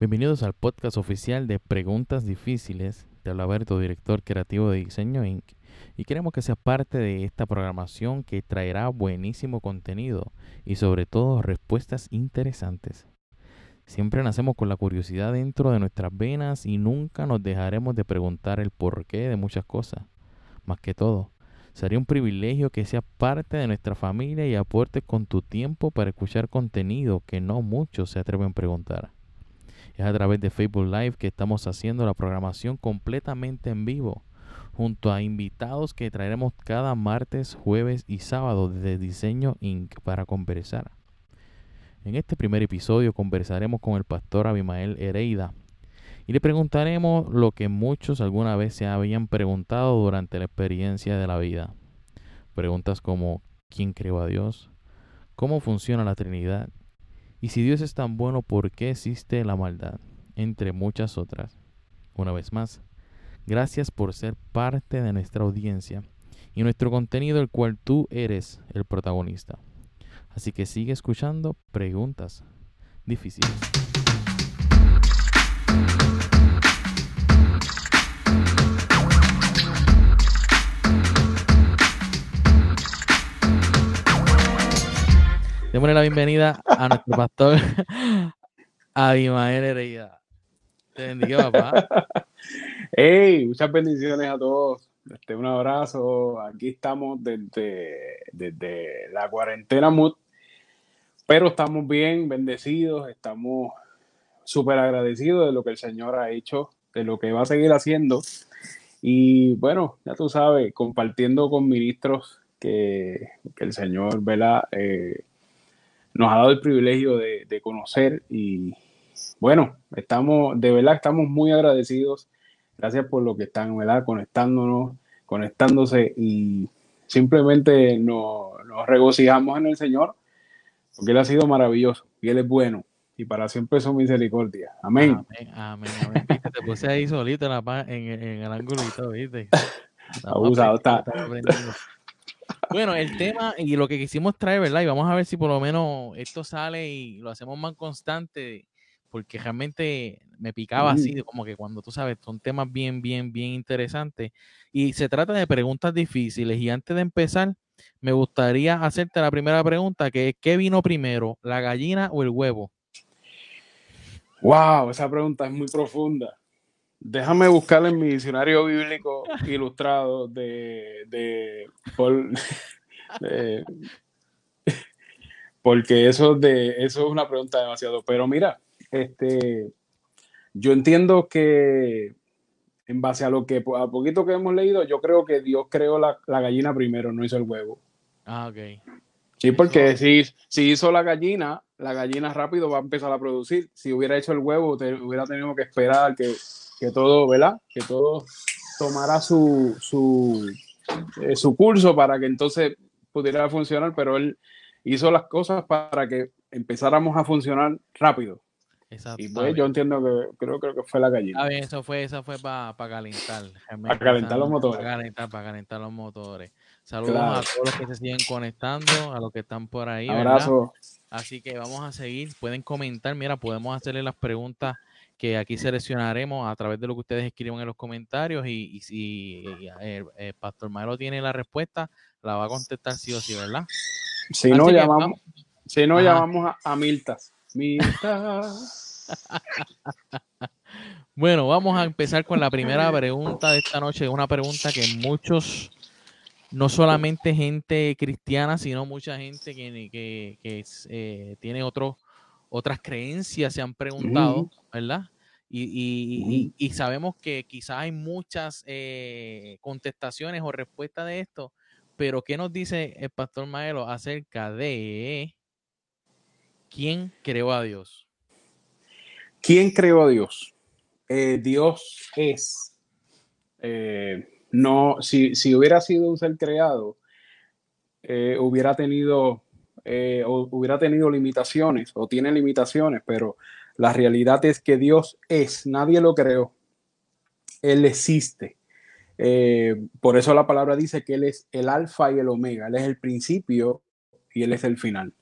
Bienvenidos al podcast oficial de Preguntas Difíciles. Te habla Alberto, director creativo de Diseño Inc. Y queremos que seas parte de esta programación que traerá buenísimo contenido y sobre todo respuestas interesantes. Siempre nacemos con la curiosidad dentro de nuestras venas y nunca nos dejaremos de preguntar el porqué de muchas cosas. Más que todo, sería un privilegio que seas parte de nuestra familia y aportes con tu tiempo para escuchar contenido que no muchos se atreven a preguntar. Es a través de Facebook Live que estamos haciendo la programación completamente en vivo, junto a invitados que traeremos cada martes, jueves y sábado desde Diseño Inc. para conversar. En este primer episodio conversaremos con el pastor Abimael Hereida y le preguntaremos lo que muchos alguna vez se habían preguntado durante la experiencia de la vida. Preguntas como ¿quién creó a Dios? ¿Cómo funciona la Trinidad? Y si Dios es tan bueno, ¿por qué existe la maldad? Entre muchas otras. Una vez más, gracias por ser parte de nuestra audiencia y nuestro contenido, el cual tú eres el protagonista. Así que sigue escuchando preguntas difíciles. Démosle la bienvenida a nuestro pastor Abimael Hereida. Te bendiga, papá. Hey, muchas bendiciones a todos. Este, un abrazo. Aquí estamos desde, desde la cuarentena mood pero estamos bien, bendecidos, estamos súper agradecidos de lo que el Señor ha hecho, de lo que va a seguir haciendo. Y bueno, ya tú sabes, compartiendo con ministros que, el Señor ¿verdad? Eh, nos ha dado el privilegio de, conocer. Y bueno, estamos, de verdad, estamos muy agradecidos. Gracias por lo que están ¿verdad? conectándonos, conectándose y simplemente nos, nos regocijamos en el Señor porque Él ha sido maravilloso y Él es bueno y para siempre su misericordia. Amén. Amén, amén, te puse ahí solito en, la, en, en el ángulo ¿viste? Abusado está. Bueno, el tema y lo que quisimos traer, ¿verdad? Y vamos a ver si por lo menos esto sale y lo hacemos más constante, porque realmente me picaba así, como que cuando tú sabes, son temas bien, bien, bien interesantes. Y se trata de preguntas difíciles. Y antes de empezar, me gustaría hacerte la primera pregunta, que es, ¿qué vino primero, la gallina o el huevo? Wow, esa pregunta es muy profunda. Déjame buscar en mi diccionario bíblico ilustrado de, de, porque eso de eso es una pregunta demasiado. Pero mira, este, yo entiendo que en base a lo que, a poquito que hemos leído, yo creo que Dios creó la, gallina primero, no hizo el huevo. Ah, ok. Sí, porque si, si hizo la gallina, la gallina rápido va a empezar a producir. Si hubiera hecho el huevo, te, hubiera tenido que esperar que, todo, ¿verdad? Que todo tomara su, su, eh, su curso para que entonces pudiera funcionar, pero él hizo las cosas para que empezáramos a funcionar rápido. Y pues yo entiendo que creo, creo que fue la gallina. Ah, bien, eso fue, eso fue para calentar. Para calentar los motores. Para calentar, para calentar los motores. Saludos a todos los que se siguen conectando, a los que están por ahí. Abrazo. Así que vamos a seguir. Pueden comentar. Mira, podemos hacerle las preguntas que aquí seleccionaremos a través de lo que ustedes escriban en los comentarios. Y, si el, Pastor Maelo tiene la respuesta, la va a contestar sí o sí, ¿verdad? Si no, llamamos, si no llamamos a, a Miltas. Miltas. bueno, vamos a empezar con la primera pregunta de esta noche. Una pregunta que muchos, no solamente gente cristiana, sino mucha gente que, eh, tiene otras creencias se han preguntado, ¿verdad? Y, sabemos que quizás hay muchas eh, contestaciones o respuestas de esto, pero ¿qué nos dice el pastor Maelo acerca de quién creó a Dios? ¿Quién creó a Dios? Eh, Dios es. Eh, no, si, hubiera sido un ser creado, eh, hubiera tenido hubiera tenido limitaciones o tiene limitaciones, pero la realidad es que Dios es, nadie lo creó. Él existe. Eh, por eso la palabra dice que Él es el alfa y el omega, Él es el principio y Él es el final.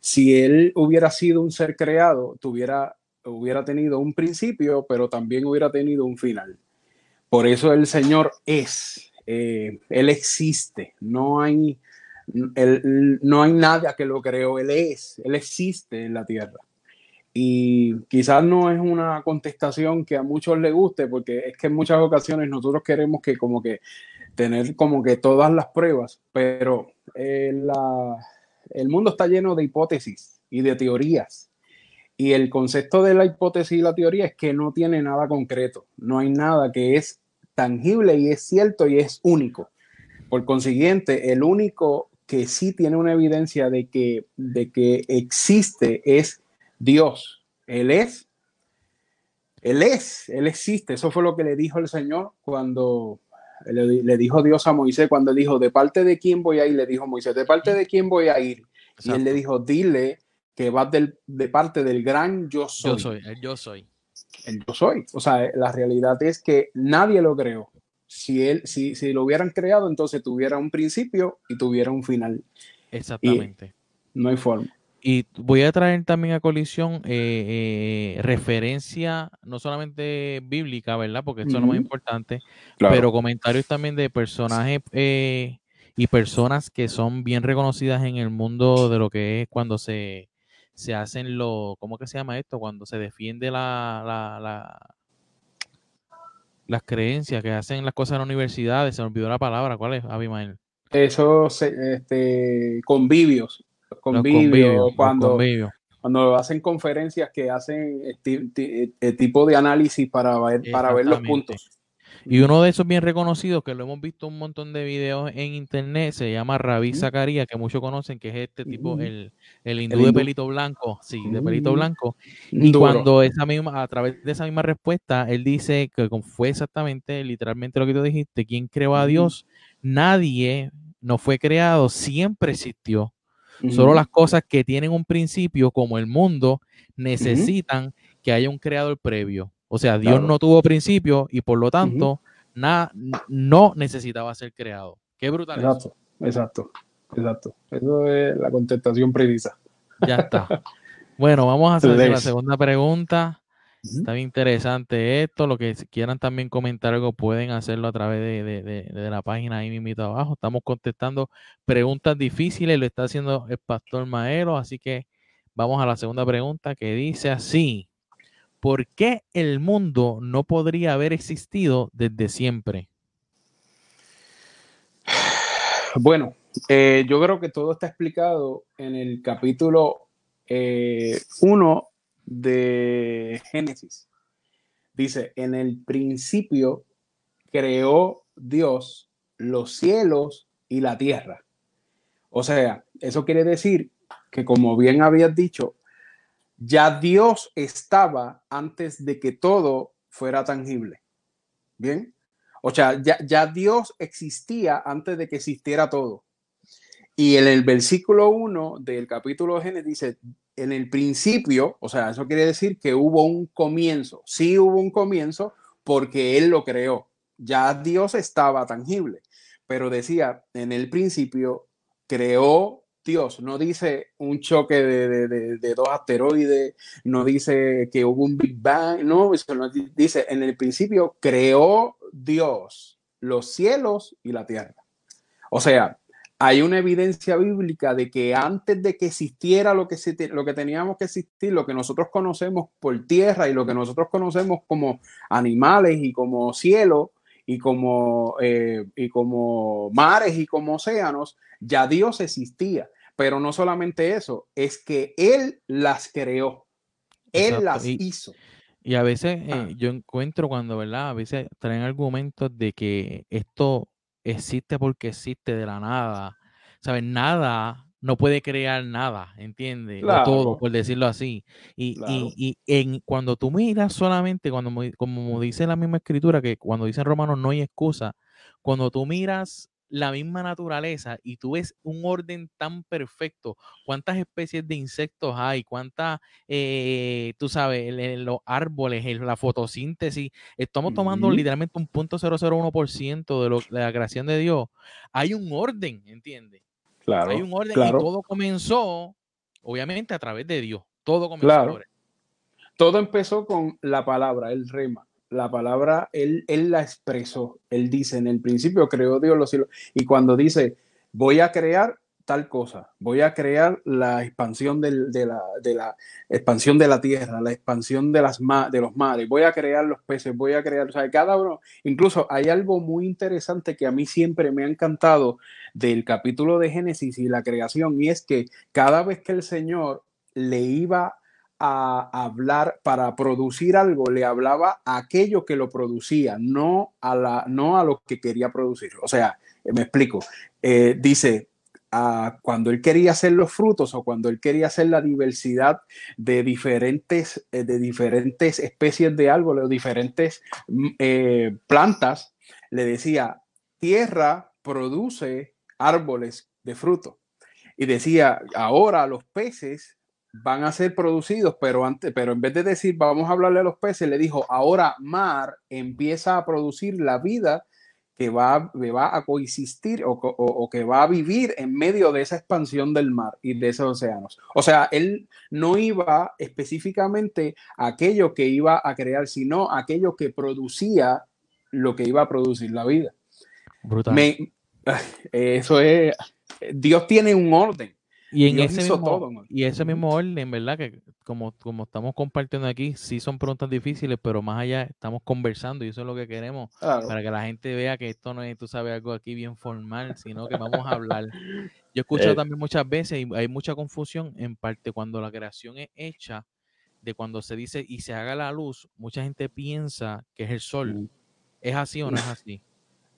Si Él hubiera sido un ser creado, tuviera, hubiera tenido un principio, pero también hubiera tenido un final. Por eso el Señor es, eh, Él existe, no hay, no hay nada que lo creó, Él es, Él existe en la tierra. Y quizás no es una contestación que a muchos les guste, porque es que en muchas ocasiones nosotros queremos que como que tener como que todas las pruebas, pero eh, el mundo está lleno de hipótesis y de teorías. Y el concepto de la hipótesis y la teoría es que no tiene nada concreto, no hay nada que es tangible y es cierto y es único. Por consiguiente, el único que sí tiene una evidencia de que, de que existe es Dios. Él es. Él es, Él existe. Eso fue lo que le dijo el Señor cuando le, dijo Dios a Moisés, cuando dijo, ¿de parte de quién voy a ir? Le dijo Moisés, ¿de parte de quién voy a ir? Y él le dijo, dile que vas de parte del gran yo soy. Yo soy, el yo soy. El yo soy. O sea, la realidad es que nadie lo creó. Si, él, si, si lo hubieran creado, entonces tuviera un principio y tuviera un final. Exactamente. no hay forma. Y voy a traer también a colisión eh, eh, referencia, no solamente bíblica, ¿verdad? Porque esto es lo más importante, pero comentarios también de personajes eh, y personas que son bien reconocidas en el mundo de lo que es cuando se, se hacen lo, ¿cómo que se llama esto? Cuando se defiende la, la, la las creencias que hacen las cosas en las universidades, se me olvidó la palabra, ¿cuál es, Abimael? Eso, este, convivios convivios, cuando, cuando hacen conferencias que hacen el tipo de análisis para ver, para ver los puntos. Y uno de esos bien reconocidos, que lo hemos visto un montón de videos en internet, se llama Ravi Zacarías, que muchos conocen, que es este tipo, el, el hindú de pelito blanco, sí, de pelito blanco. Y cuando esa misma, a través de esa misma respuesta, él dice que fue exactamente, literalmente lo que tú dijiste, ¿quién creó a Dios? Nadie no fue creado, siempre existió. Solo las cosas que tienen un principio, como el mundo, necesitan que haya un creador previo. O sea, Dios no tuvo principio y por lo tanto nada, no necesitaba ser creado. Qué brutal. Exacto, exacto, exacto. Eso es la contestación precisa. Ya está. Bueno, vamos a hacer la segunda pregunta. Está bien interesante esto. Lo que quieran también comentar algo pueden hacerlo a través de, la página ahí mismo abajo. Estamos contestando preguntas difíciles, lo está haciendo el pastor Maero. Así que vamos a la segunda pregunta que dice así. ¿Por qué el mundo no podría haber existido desde siempre? Bueno, eh, yo creo que todo está explicado en el capítulo 1 eh, de Génesis. Dice, en el principio creó Dios los cielos y la tierra. O sea, eso quiere decir que como bien habías dicho, ya Dios estaba antes de que todo fuera tangible. Bien. O sea, ya, ya Dios existía antes de que existiera todo. Y en el versículo 1 del capítulo Génesis dice, en el principio, o sea, eso quiere decir que hubo un comienzo. Sí hubo un comienzo porque Él lo creó. Ya Dios estaba tangible, pero decía, en el principio creó Dios. No dice un choque de, dos asteroides, no dice que hubo un Big Bang, no dice, en el principio creó Dios los cielos y la tierra. O sea, hay una evidencia bíblica de que antes de que existiera lo que, lo que teníamos que existir, lo que nosotros conocemos por tierra y lo que nosotros conocemos como animales y como cielo y como, eh, y como mares y como océanos, ya Dios existía. Pero no solamente eso, es que Él las creó, Él las hizo. Y a veces eh, ah. yo encuentro cuando, ¿verdad? A veces traen argumentos de que esto existe porque existe de la nada. ¿Sabes? Nada no puede crear nada, ¿entiendes? todo, por decirlo así. Y, y, en, cuando tú miras solamente, cuando como dice la misma escritura, que cuando dicen romanos no hay excusa, cuando tú miras la misma naturaleza y tú ves un orden tan perfecto, cuántas especies de insectos hay, cuántas, eh, tú sabes, los árboles, la fotosíntesis, estamos tomando literalmente un punto 001% de, lo, de la creación de Dios. Hay un orden, ¿entiendes? Claro. Hay un orden y todo comenzó, obviamente, a través de Dios. Todo comenzó. Todo empezó con la palabra, el rema la palabra, él, él la expresó. Él dice, en el principio creó Dios los cielos. Y cuando dice, voy a crear tal cosa, voy a crear la expansión de, la, expansión de la tierra, la expansión de, las de los mares, voy a crear los peces, voy a crear, o sea, cada uno, incluso hay algo muy interesante que a mí siempre me ha encantado del capítulo de Génesis y la creación, y es que cada vez que el Señor le iba a hablar para producir algo, le hablaba a aquello que lo producía, no a, la, no a lo que quería producir. O sea, eh, me explico. Eh, dice, cuando él quería hacer los frutos o cuando él quería hacer la diversidad de diferentes, eh, de diferentes especies de árboles o diferentes mm, plantas, le decía, tierra produce árboles de fruto. Y decía, ahora los peces van a ser producidos, pero, antes, pero en vez de decir vamos a hablarle a los peces, le dijo, ahora mar empieza a producir la vida que va, va a coexistir o, que va a vivir en medio de esa expansión del mar y de esos océanos. O sea, él no iba específicamente a aquello que iba a crear, sino aquello que producía lo que iba a producir la vida. Brutal. eso es, Dios tiene un orden. Y en ese mismo, y ese mismo orden, ¿verdad? Que como, como estamos compartiendo aquí, sí son preguntas difíciles, pero más allá estamos conversando y eso es lo que queremos para que la gente vea que esto no es, tú sabes, algo aquí bien formal, sino que vamos a hablar. Yo he escuchado eh. también muchas veces y hay mucha confusión en parte cuando la creación es hecha, de cuando se dice y se haga la luz, mucha gente piensa que es el sol. ¿Es así o no es así?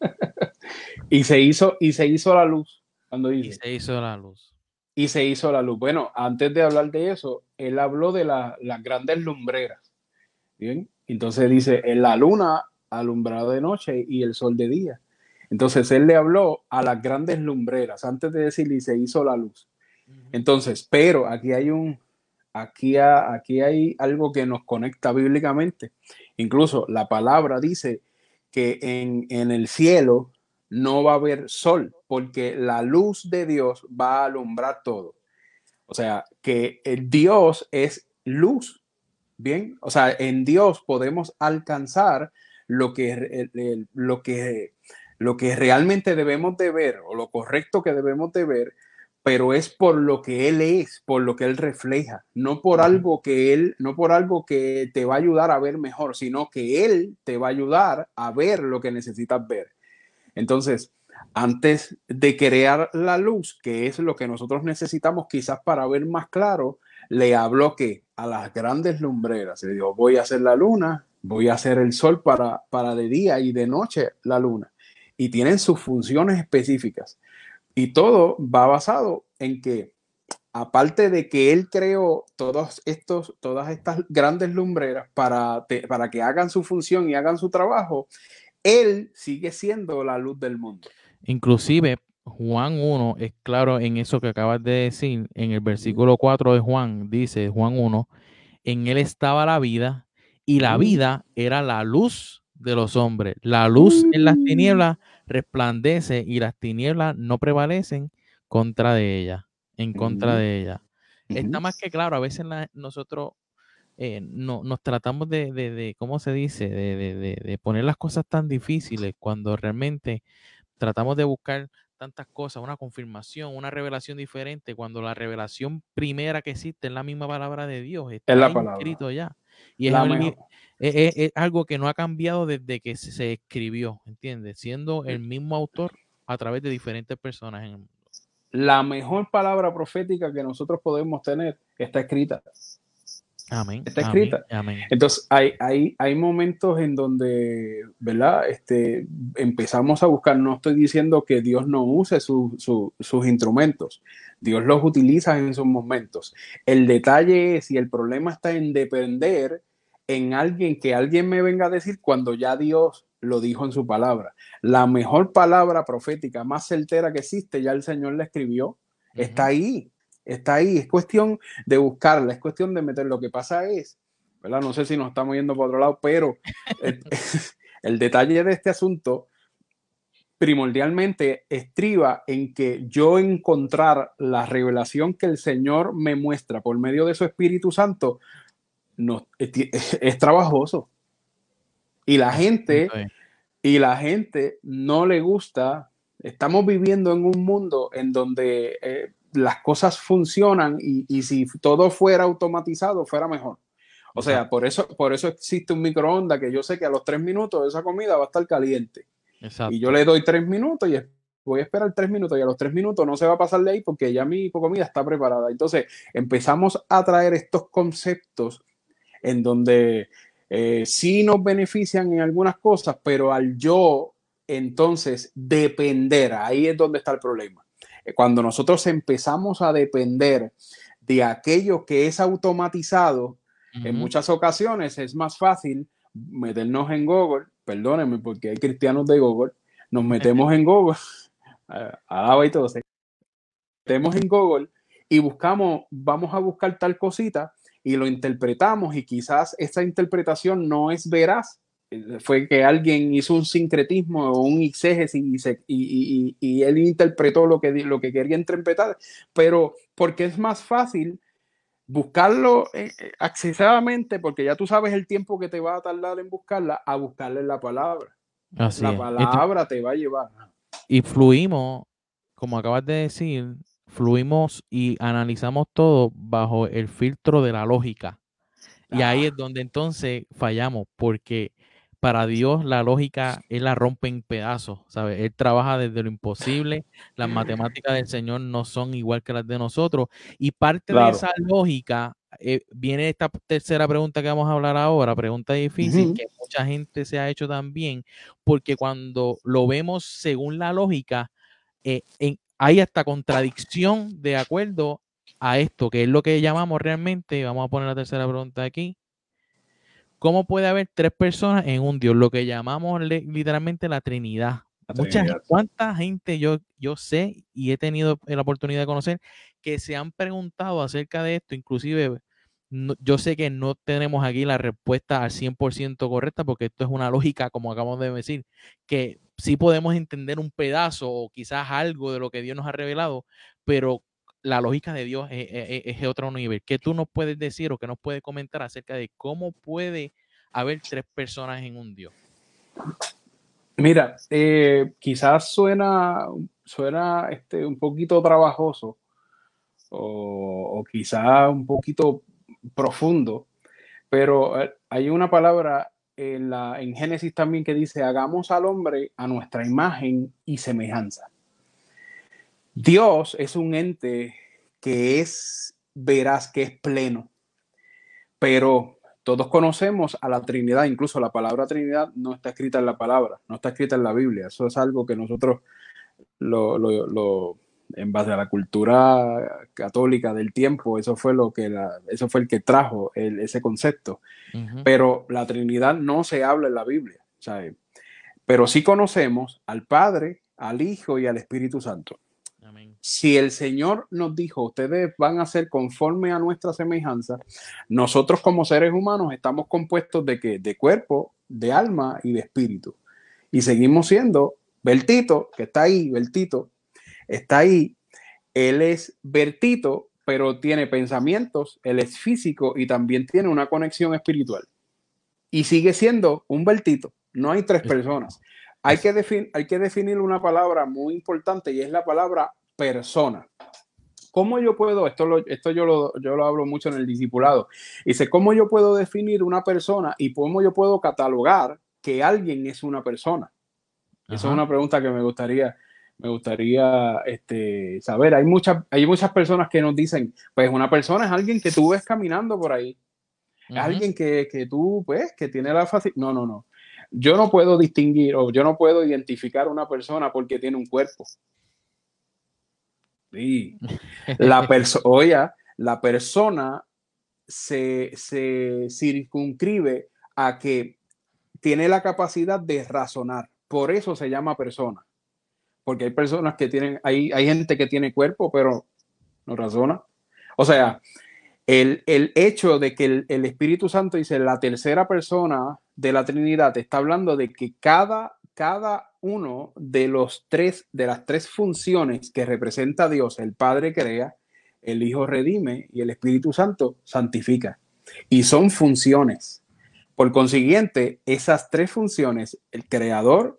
y se hizo, y se hizo la luz cuando dice. Y se hizo la luz y se hizo la luz. Bueno, antes de hablar de eso, él habló de las grandes lumbreras. Bien, entonces dice, en la luna alumbrado de noche y el sol de día. Entonces él le habló a las grandes lumbreras antes de decirle y se hizo la luz. Entonces, pero aquí hay un, aquí, aquí hay algo que nos conecta bíblicamente. Incluso la palabra dice que en, en el cielo no va a haber sol, porque la luz de Dios va a alumbrar todo. O sea, que el Dios es luz. Bien, o sea, en Dios podemos alcanzar lo que, lo que, lo que realmente debemos de ver o lo correcto que debemos de ver, pero es por lo que Él es, por lo que Él refleja, no por algo que Él, no por algo que te va a ayudar a ver mejor, sino que Él te va a ayudar a ver lo que necesitas ver. Entonces, antes de crear la luz, que es lo que nosotros necesitamos quizás para ver más claro, le habló que a las grandes lumbreras, le dijo, voy a hacer la luna, voy a hacer el sol para, para de día y de noche la luna. Y tienen sus funciones específicas. Y todo va basado en que, aparte de que él creó todos estos, todas estas grandes lumbreras para, para que hagan su función y hagan su trabajo, él sigue siendo la luz del mundo. Inclusive Juan 1 es claro en eso que acabas de decir, en el versículo 4 de Juan, dice Juan 1, en él estaba la vida y la vida era la luz de los hombres. La luz en las tinieblas resplandece y las tinieblas no prevalecen contra de ella, en contra de ella. Está más que claro, a veces nosotros eh, no, nos tratamos de, de, ¿cómo se dice? De, de, poner las cosas tan difíciles cuando realmente tratamos de buscar tantas cosas, una confirmación, una revelación diferente, cuando la revelación primera que existe es la misma palabra de Dios, está es la escrito ya. Y es, algo que no ha cambiado desde que se escribió, ¿entiendes? Siendo el mismo autor a través de diferentes personas en el mundo. La mejor palabra profética que nosotros podemos tener está escrita. Amén. Está escrita. Entonces, hay, hay, hay momentos en donde, ¿verdad? Este, empezamos a buscar, no estoy diciendo que Dios no use sus instrumentos, Dios los utiliza en sus momentos. El detalle es, y el problema está en depender en alguien que alguien me venga a decir cuando ya Dios lo dijo en su palabra. La mejor palabra profética más certera que existe, ya el Señor la escribió. Está ahí, está ahí. Es cuestión de buscarla, es cuestión de meter. Lo que pasa es, ¿verdad? No sé si nos estamos yendo por otro lado, pero el, el detalle de este asunto primordialmente estriba en que yo encontrar la revelación que el Señor me muestra por medio de su Espíritu Santo no, es, trabajoso. Y la gente, y la gente no le gusta. Estamos viviendo en un mundo en donde eh, las cosas funcionan y, si todo fuera automatizado, fuera mejor. O sea, por eso, por eso existe un microondas que yo sé que a los tres minutos esa comida va a estar caliente. Y yo le doy tres minutos y voy a esperar tres minutos y a los tres minutos no se va a pasar de ahí porque ya mi comida está preparada. Entonces empezamos a traer estos conceptos en donde eh, sí nos benefician en algunas cosas, pero al yo entonces depender, ahí es donde está el problema. Eh, cuando nosotros empezamos a depender de aquello que es automatizado, en muchas ocasiones es más fácil meternos en Google, perdónenme porque hay cristianos de Google, nos metemos en Google, alaba y todo, metemos en Google y buscamos, vamos a buscar tal cosita y lo interpretamos y quizás esa interpretación no es veraz, fue que alguien hizo un sincretismo o un exégesis y, y, él interpretó lo que, lo que quería interpretar, pero porque es más fácil buscarlo eh, eh, accesivamente, porque ya tú sabes el tiempo que te va a tardar en buscarla, a buscarle la palabra. la palabra te va a llevar. Y fluimos, como acabas de decir, fluimos y analizamos todo bajo el filtro de la lógica. Y ahí es donde entonces fallamos, porque para Dios la lógica Él la rompe en pedazos, ¿sabes? Él trabaja desde lo imposible, las matemáticas del Señor no son igual que las de nosotros, y parte de esa lógica eh, viene esta tercera pregunta que vamos a hablar ahora, pregunta difícil, que mucha gente se ha hecho también, porque cuando lo vemos según la lógica, eh, en, hay hasta contradicción de acuerdo a esto, que es lo que llamamos realmente, vamos a poner la tercera pregunta aquí, ¿cómo puede haber tres personas en un Dios? Lo que llamamos literalmente la Trinidad. Mucha, ¿Cuánta gente yo, yo sé y he tenido la oportunidad de conocer que se han preguntado acerca de esto? Inclusive, yo sé que no tenemos aquí la respuesta al 100% correcta porque esto es una lógica, como acabamos de decir, que sí podemos entender un pedazo o quizás algo de lo que Dios nos ha revelado, pero la lógica de Dios es, otro nivel. ¿Qué tú nos puedes decir o qué nos puedes comentar acerca de cómo puede haber tres personas en un Dios? Mira, eh, quizás suena, suena este, un poquito trabajoso o, o quizás un poquito profundo, pero eh, hay una palabra en, la, en Génesis también que dice, hagamos al hombre a nuestra imagen y semejanza. Dios es un ente que es veraz, que es pleno, pero todos conocemos a la Trinidad, incluso la palabra Trinidad no está escrita en la palabra, no está escrita en la Biblia, eso es algo que nosotros lo, lo en base a la cultura católica del tiempo, eso fue lo que eso fue el que trajo ese concepto. Pero la Trinidad no se habla en la Biblia, Pero sí conocemos al Padre, al Hijo y al Espíritu Santo. Si el Señor nos dijo, ustedes van a ser conforme a nuestra semejanza, nosotros como seres humanos estamos compuestos de que de cuerpo, de alma y de espíritu. Y seguimos siendo Bertito, que está ahí, Bertito, está ahí. Él es vertito, pero tiene pensamientos, él es físico y también tiene una conexión espiritual. Y sigue siendo un vertito. No hay tres personas. Hay que, hay que definir una palabra muy importante y es la palabra persona. ¿Cómo yo puedo, esto, lo, esto yo, lo, yo lo hablo mucho en el discipulado, dice, ¿cómo yo puedo definir una persona y cómo yo puedo catalogar que alguien es una persona? Esa es una pregunta que me gustaría me gustaría este, saber. Hay muchas, hay muchas personas que nos dicen, pues una persona es alguien que tú ves caminando por ahí. Es alguien que, que, tú, pues, que tiene la facilidad. No, no, no. Yo no puedo distinguir o yo no puedo identificar una persona porque tiene un cuerpo. Sí. La persona, la persona se, se circunscribe a que tiene la capacidad de razonar. Por eso se llama persona. Porque hay personas que tienen, hay, hay gente que tiene cuerpo, pero no razona. O sea, el, hecho de que el, el, Espíritu Santo dice la tercera persona de la Trinidad está hablando de que cada, cada uno de los tres, de las tres funciones que representa Dios, el Padre crea, el Hijo redime y el Espíritu Santo santifica. Y son funciones. Por consiguiente, esas tres funciones, el Creador,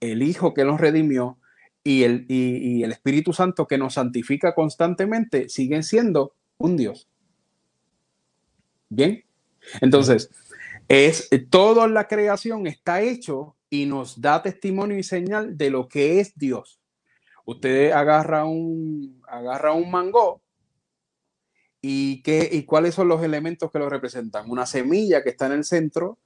el Hijo que nos redimió y el, y el Espíritu Santo que nos santifica constantemente, siguen siendo un Dios. Bien. Entonces, es toda la creación está hecho y nos da testimonio y señal de lo que es Dios. Usted agarra un, agarra un mango y, qué, y cuáles son los elementos que lo representan. Una semilla que está en el centro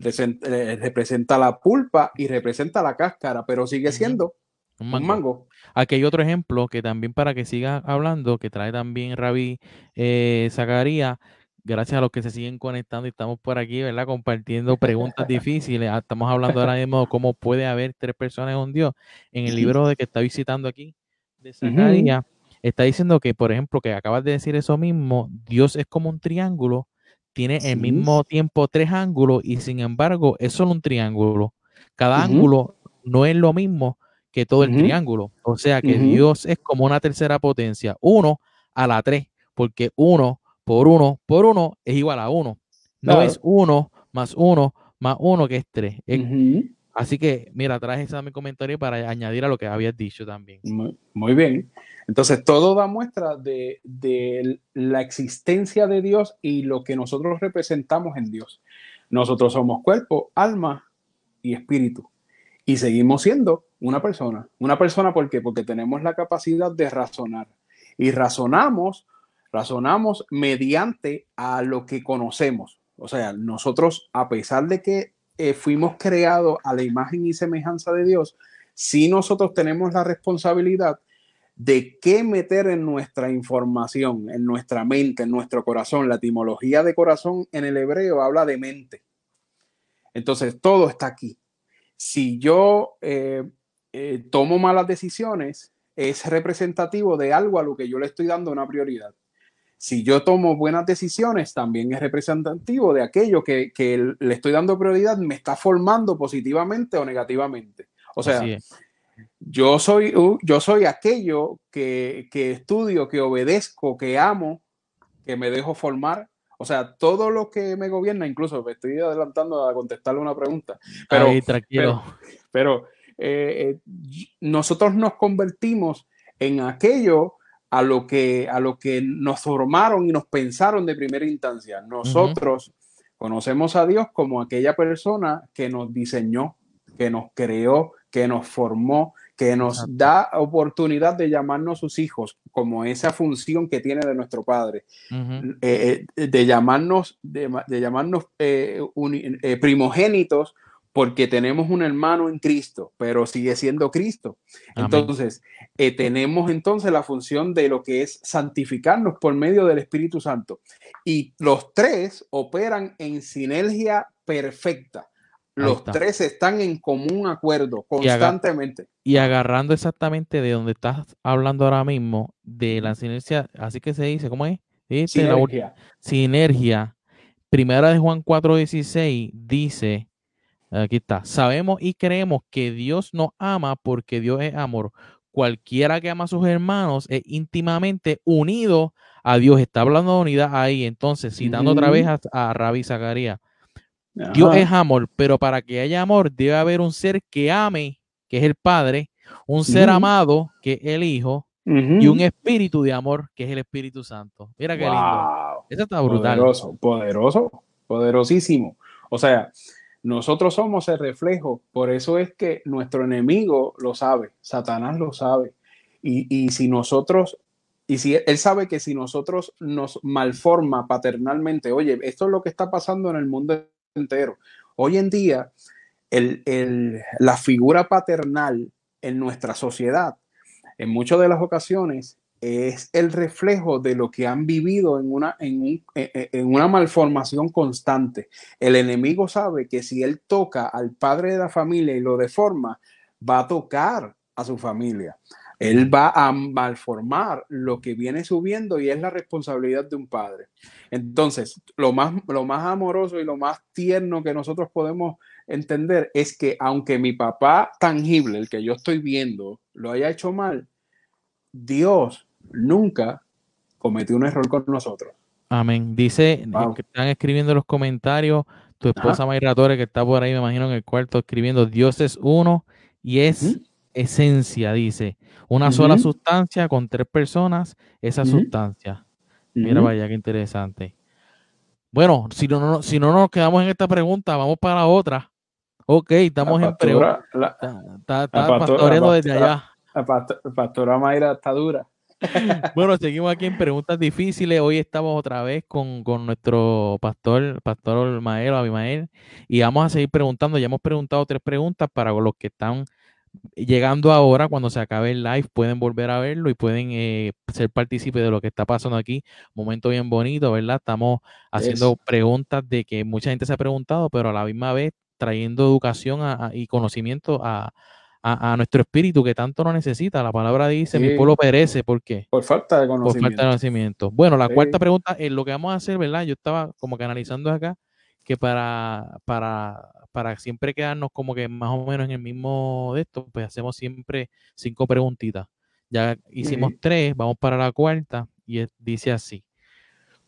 eh, representa la pulpa y representa la cáscara, pero sigue siendo un mango. Aquí hay otro ejemplo que también para que siga hablando, que trae también Rabí eh, Zacarías, gracias a los que se siguen conectando y estamos por aquí, ¿verdad? Compartiendo preguntas difíciles. Ah, estamos hablando ahora mismo de cómo puede haber tres personas en un Dios. En el libro de que está visitando aquí, de Zacarías, está diciendo que, por ejemplo, que acabas de decir eso mismo, Dios es como un triángulo, tiene el mismo tiempo tres ángulos y sin embargo es solo un triángulo. Cada ángulo no es lo mismo que todo el triángulo. O sea que Dios es como una tercera potencia, uno a la tres, porque uno por uno por uno es igual a uno. No es uno más uno más uno que es tres. Así que, mira, traje ese mi comentario para añadir a lo que habías dicho también. Muy, bien. Entonces, todo da muestra de, de, la existencia de Dios y lo que nosotros representamos en Dios. Nosotros somos cuerpo, alma y espíritu. Y seguimos siendo una persona. Una persona, ¿por qué? Porque tenemos la capacidad de razonar. Y razonamos razonamos mediante a lo que conocemos. O sea, nosotros, a pesar de que eh, fuimos creados a la imagen y semejanza de Dios, sí nosotros tenemos la responsabilidad de qué meter en nuestra información, en nuestra mente, en nuestro corazón. La etimología de corazón en el hebreo habla de mente. Entonces, todo está aquí. Si yo eh, eh, tomo malas decisiones, es representativo de algo a lo que yo le estoy dando una prioridad si yo tomo buenas decisiones, también es representativo de aquello que, le estoy dando prioridad, me está formando positivamente o negativamente. O sea, yo soy, yo soy aquello que, estudio, que obedezco, que amo, que me dejo formar. O sea, todo lo que me gobierna, incluso me estoy adelantando a contestarle una pregunta. Pero, tranquilo. pero, eh, eh, nosotros nos convertimos en aquello a lo que, a lo que nos formaron y nos pensaron de primera instancia. Nosotros conocemos a Dios como aquella persona que nos diseñó, que nos creó, que nos formó, que nos da oportunidad de llamarnos sus hijos, como esa función que tiene de nuestro Padre, eh, eh, de llamarnos, de, llamarnos eh, primogénitos porque tenemos un hermano en Cristo, pero sigue siendo Cristo. Entonces, eh, tenemos entonces la función de lo que es santificarnos por medio del Espíritu Santo. Y los tres operan en sinergia perfecta. Los tres están en común acuerdo constantemente. Y, agarrando exactamente de donde estás hablando ahora mismo, de la sinergia, así que se dice, ¿cómo es? Sinergia. sinergia. Primera de Juan 4:16 dice Aquí está. Sabemos y creemos que Dios nos ama porque Dios es amor. Cualquiera que ama a sus hermanos es íntimamente unido a Dios. Está hablando de unidad ahí. Entonces, citando otra vez a, a Rabbi Zacarías. Dios es amor, pero para que haya amor debe haber un ser que ame, que es el Padre, un ser amado, que es el Hijo, y un espíritu de amor, que es el Espíritu Santo. Mira qué lindo. Eso está brutal. Poderoso, poderoso, poderosísimo. O sea, nosotros somos el reflejo, por eso es que nuestro enemigo lo sabe, Satanás lo sabe. Y, si nosotros, y si él sabe que si nosotros nos malforma paternalmente, oye, esto es lo que está pasando en el mundo entero. Hoy en día, la figura paternal en nuestra sociedad, en muchas de las ocasiones, es el reflejo de lo que han vivido en una, en, en, una malformación constante. El enemigo sabe que si él toca al padre de la familia y lo deforma, va a tocar a su familia. Él va a malformar lo que viene subiendo y es la responsabilidad de un padre. Entonces, lo más, lo más amoroso y lo más tierno que nosotros podemos entender es que aunque mi papá tangible, el que yo estoy viendo, lo haya hecho mal, Dios nunca cometió un error con nosotros. Amén. Dice que están escribiendo los comentarios, tu esposa Mayra Torres, que está por ahí, me imagino, en el cuarto escribiendo, Dios es uno y es esencia, dice. Una sola sustancia con tres personas, esa sustancia. Mira, vaya, qué interesante. Bueno, si no, no, si no nos quedamos en esta pregunta, vamos para la otra. Ok, estamos en pregunta. Está, pastoreando desde allá. La pastora Mayra está dura. bueno, seguimos aquí en preguntas difíciles. Hoy estamos otra vez con, nuestro pastor, pastor Maelo, Abimael, y vamos a seguir preguntando. Ya hemos preguntado tres preguntas para los que están llegando ahora, cuando se acabe el live, pueden volver a verlo y pueden eh, ser partícipes de lo que está pasando aquí. Momento bien bonito, ¿verdad? Estamos haciendo preguntas de que mucha gente se ha preguntado, pero a la misma vez trayendo educación y conocimiento a, nuestro espíritu que tanto lo necesita. La palabra dice, mi pueblo perece, ¿por qué? Por falta de conocimiento. Por falta de conocimiento. Bueno, la cuarta pregunta es lo que vamos a hacer, ¿verdad? Yo estaba como que analizando acá que para, para para siempre quedarnos como que más o menos en el mismo de esto, pues hacemos siempre cinco preguntitas. Ya hicimos tres, vamos para la cuarta y dice así.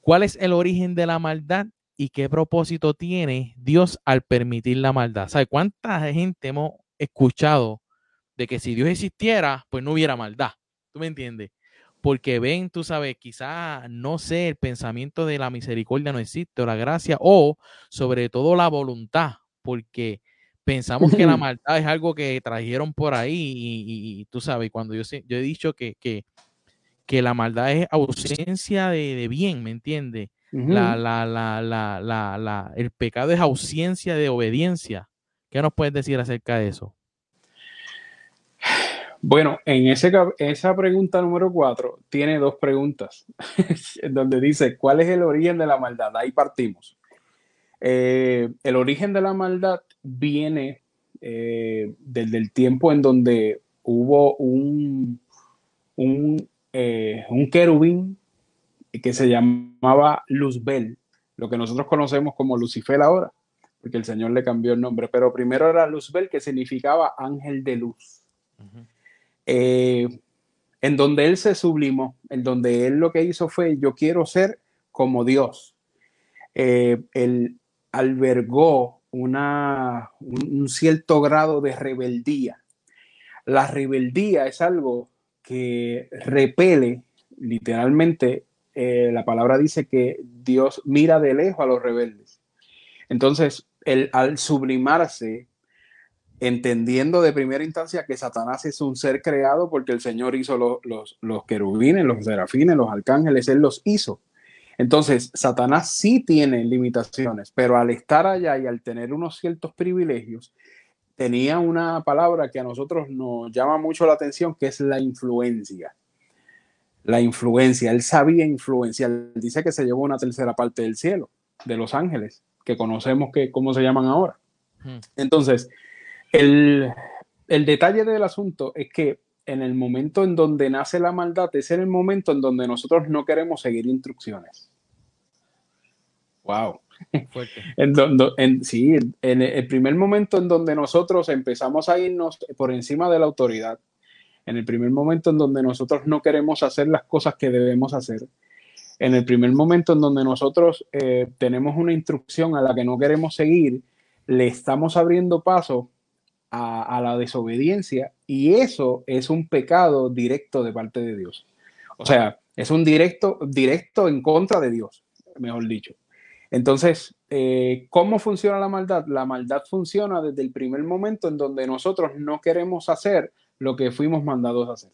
¿Cuál es el origen de la maldad y qué propósito tiene Dios al permitir la maldad? ¿Sabe cuánta gente hemos escuchado de que si Dios existiera, pues no hubiera maldad? ¿Tú me entiendes? Porque ven, tú sabes, quizás, no sé, el pensamiento de la misericordia no existe, o la gracia, o sobre todo la voluntad porque pensamos que la maldad es algo que trajeron por ahí y, tú sabes, cuando yo, yo he dicho que, que, la maldad es ausencia de, bien, ¿me entiendes? la, la, la, el pecado es ausencia de obediencia. ¿Qué nos puedes decir acerca de eso? Bueno, en ese, esa pregunta número cuatro tiene dos preguntas, donde dice, ¿cuál es el origen de la maldad? Ahí partimos. Eh, el origen de la maldad viene eh, desde el tiempo en donde hubo un, un, eh, un querubín que se llamaba Luzbel, lo que nosotros conocemos como Lucifer ahora, porque el Señor le cambió el nombre, pero primero era Luzbel, que significaba ángel de luz. En donde él se sublimó, en donde él lo que hizo fue, yo quiero ser como Dios. el, albergó una, un, cierto grado de rebeldía. La rebeldía es algo que repele, literalmente, eh, la palabra dice que Dios mira de lejos a los rebeldes. Entonces, el, al sublimarse, entendiendo de primera instancia que Satanás es un ser creado porque el Señor hizo los, los, los querubines, los serafines, los arcángeles, Él los hizo. Entonces, Satanás sí tiene limitaciones, pero al estar allá y al tener unos ciertos privilegios, tenía una palabra que a nosotros nos llama mucho la atención, que es la influencia. La influencia, él sabía influenciar. Dice que se llevó una tercera parte del cielo, de los ángeles, que conocemos que cómo se llaman ahora. Hmm. Entonces, el, el detalle del asunto es que en el momento en donde nace la maldad, es en el momento en donde nosotros no queremos seguir instrucciones. Wow. En, sí, en el primer momento en donde nosotros empezamos a irnos por encima de la autoridad, en el primer momento en donde nosotros no queremos hacer las cosas que debemos hacer, en el primer momento en donde nosotros eh, tenemos una instrucción a la que no queremos seguir, le estamos abriendo paso a, la desobediencia y eso es un pecado directo de parte de Dios. O sea, es un directo, directo en contra de Dios, mejor dicho. Entonces, eh, ¿cómo funciona la maldad? La maldad funciona desde el primer momento en donde nosotros no queremos hacer lo que fuimos mandados a hacer.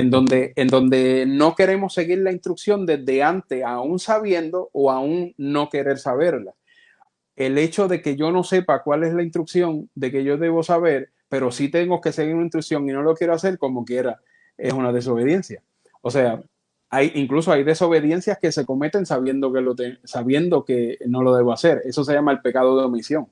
En donde, en donde no queremos seguir la instrucción desde antes, aún sabiendo o aún no querer saberla el hecho de que yo no sepa cuál es la instrucción de que yo debo saber, pero sí tengo que seguir una instrucción y no lo quiero hacer como quiera, es una desobediencia. O sea, hay, incluso hay desobediencias que se cometen sabiendo que, lo sabiendo que no lo debo hacer. Eso se llama el pecado de omisión.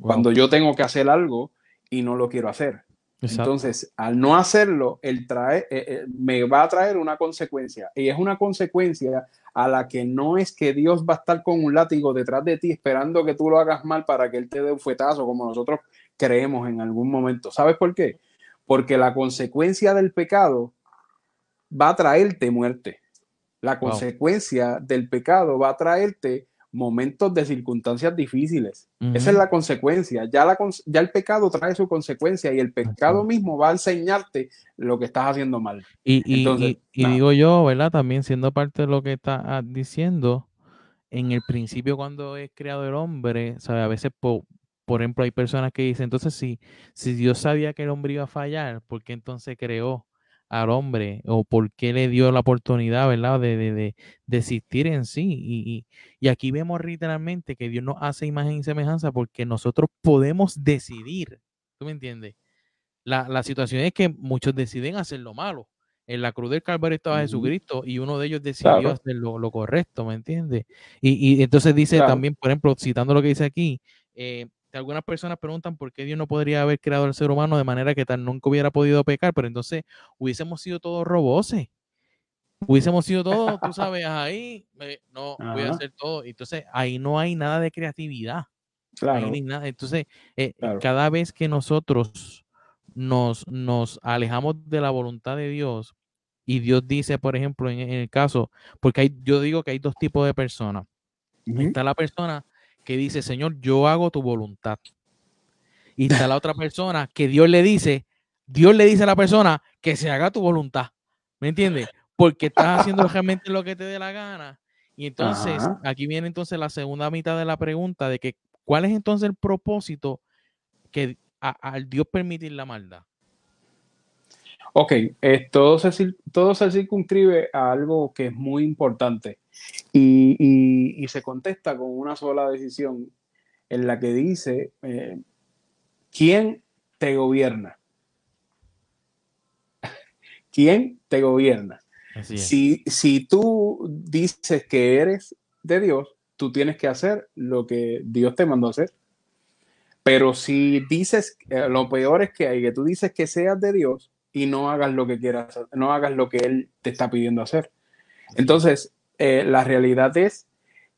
Cuando yo tengo que hacer algo y no lo quiero hacer. Entonces, al no hacerlo, él trae, eh, eh, me va a traer una consecuencia. Y es una consecuencia a la que no es que Dios va a estar con un látigo detrás de ti esperando que tú lo hagas mal para que Él te dé un fuetazo, como nosotros creemos en algún momento. ¿Sabes por qué? Porque la consecuencia del pecado va a traerte muerte. La consecuencia del pecado va a traerte momentos de circunstancias difíciles. Esa es la consecuencia. Ya, la, ya el pecado trae su consecuencia y el pecado mismo va a enseñarte lo que estás haciendo mal. Y, y, digo yo, ¿verdad? También siendo parte de lo que estás ah, diciendo, en el principio cuando es creado el hombre, ¿sabe? a veces, por, por ejemplo, hay personas que dicen, entonces si, si Dios sabía que el hombre iba a fallar, ¿por qué entonces creó? Al hombre o por qué le dio la oportunidad, ¿verdad? De, de, de, existir en sí. Y, y, aquí vemos literalmente que Dios nos hace imagen y semejanza porque nosotros podemos decidir. ¿Tú me entiendes? La, la situación es que muchos deciden hacer lo malo. En la cruz del Calvario estaba Jesucristo y uno de ellos decidió hacer lo, correcto, ¿me entiendes? Y, y, entonces dice también, por ejemplo, citando lo que dice aquí, eh, algunas personas preguntan por qué Dios no podría haber creado al ser humano de manera que tal nunca hubiera podido pecar, pero entonces hubiésemos sido todos roboses. Hubiésemos sido todos, tú sabes, ahí, eh, no, voy a hacer todo. Entonces, ahí no hay nada de creatividad. Claro. nada. Entonces, eh, cada vez que nosotros nos, nos alejamos de la voluntad de Dios y Dios dice, por ejemplo, en, el caso, porque hay, yo digo que hay dos tipos de personas. Está la persona que dice, Señor, yo hago tu voluntad. Y está la otra persona que Dios le dice, Dios le dice a la persona que se haga tu voluntad. ¿Me entiendes? Porque estás haciendo realmente lo que te dé la gana. Y entonces, aquí viene entonces la segunda mitad de la pregunta de que, ¿cuál es entonces el propósito que al Dios permitir la maldad? Ok, eh, todo, se, todo se circunscribe a algo que es muy importante y, se contesta con una sola decisión en la que dice, eh, ¿quién te gobierna? ¿Quién te gobierna? Si, si tú dices que eres de Dios, tú tienes que hacer lo que Dios te mandó hacer. Pero si dices, eh, lo peor es que hay, que tú dices que seas de Dios y no hagas lo que quieras, no hagas lo que Él te está pidiendo hacer. Entonces, eh, la realidad es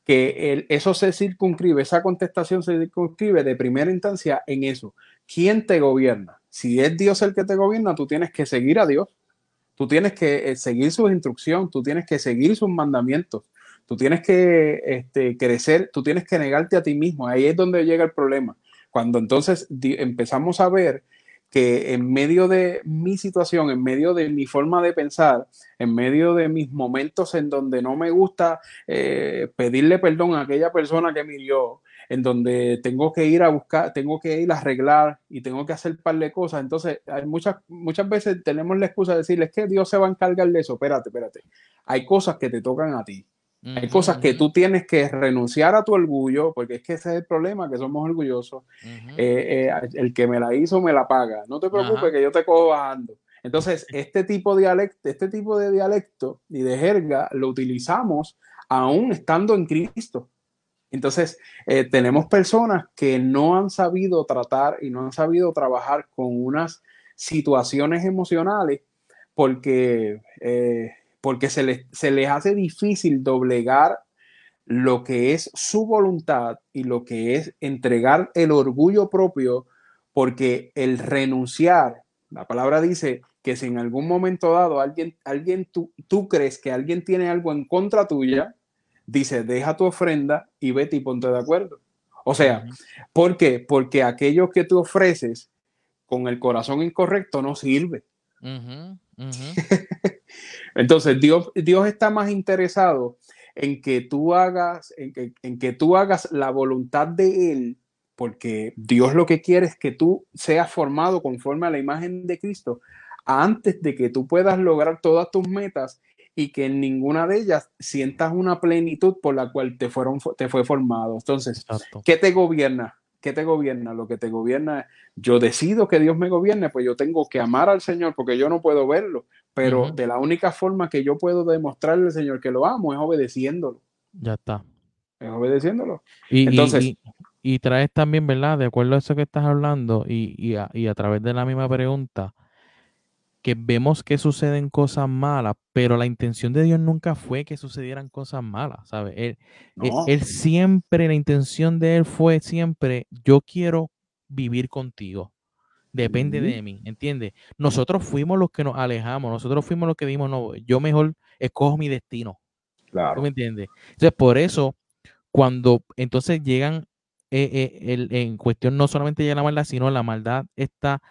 que eso se circunscribe, esa contestación se circunscribe de primera instancia en eso. ¿Quién te gobierna? Si es Dios el que te gobierna, tú tienes que seguir a Dios. Tú tienes que eh, seguir sus instrucciones, tú tienes que seguir sus mandamientos, tú tienes que este, crecer, tú tienes que negarte a ti mismo. Ahí es donde llega el problema. Cuando entonces empezamos a ver que en medio de mi situación, en medio de mi forma de pensar, en medio de mis momentos en donde no me gusta eh, pedirle perdón a aquella persona que me hirió, en donde tengo que ir a buscar, tengo que ir a arreglar y tengo que hacer un par de cosas. Entonces, hay muchas, muchas veces tenemos la excusa de decirles que Dios se va a encargar de eso. Espérate, espérate. Hay cosas que te tocan a ti. Hay cosas que tú tienes que renunciar a tu orgullo, porque es que ese es el problema, que somos orgullosos. Eh, eh, el que me la hizo me la paga. No te preocupes que yo te cojo bajando. Entonces, este tipo de dialecto, este tipo de dialecto y de jerga lo utilizamos aún estando en Cristo. Entonces, eh, tenemos personas que no han sabido tratar y no han sabido trabajar con unas situaciones emocionales porque porque se les, se les hace difícil doblegar lo que es su voluntad y lo que es entregar el orgullo propio, porque el renunciar, la palabra dice que si en algún momento dado alguien, alguien tú, tú crees que alguien tiene algo en contra tuya, dice, deja tu ofrenda y vete y ponte de acuerdo. O sea, ¿por qué? Porque aquello que tú ofreces con el corazón incorrecto no sirve. Entonces, Dios, Dios está más interesado en que tú hagas, en que, en que tú hagas la voluntad de Él, porque Dios lo que quiere es que tú seas formado conforme a la imagen de Cristo antes de que tú puedas lograr todas tus metas y que en ninguna de ellas sientas una plenitud por la cual te, fueron, te fue formado. Entonces, ¿qué te gobierna? ¿Qué te gobierna? Lo que te gobierna es, yo decido que Dios me gobierne, pues yo tengo que amar al Señor porque yo no puedo verlo, pero de la única forma que yo puedo demostrarle al Señor que lo amo es obedeciéndolo. Ya está. Es obedeciéndolo. Y, Entonces, y, traes también, ¿verdad? De acuerdo a eso que estás hablando y, a, y a través de la misma pregunta, que vemos que suceden cosas malas, pero la intención de Dios nunca fue que sucedieran cosas malas, ¿sabes? Él, él, siempre, la intención de Él fue siempre, yo quiero vivir contigo. Depende de mí, ¿entiendes? Nosotros fuimos los que nos alejamos, nosotros fuimos los que dimos, no, yo mejor escojo mi destino. Claro. ¿Tú me entiendes? Entonces, por eso, cuando entonces llegan, eh, eh, en cuestión no solamente llega la maldad, sino la maldad está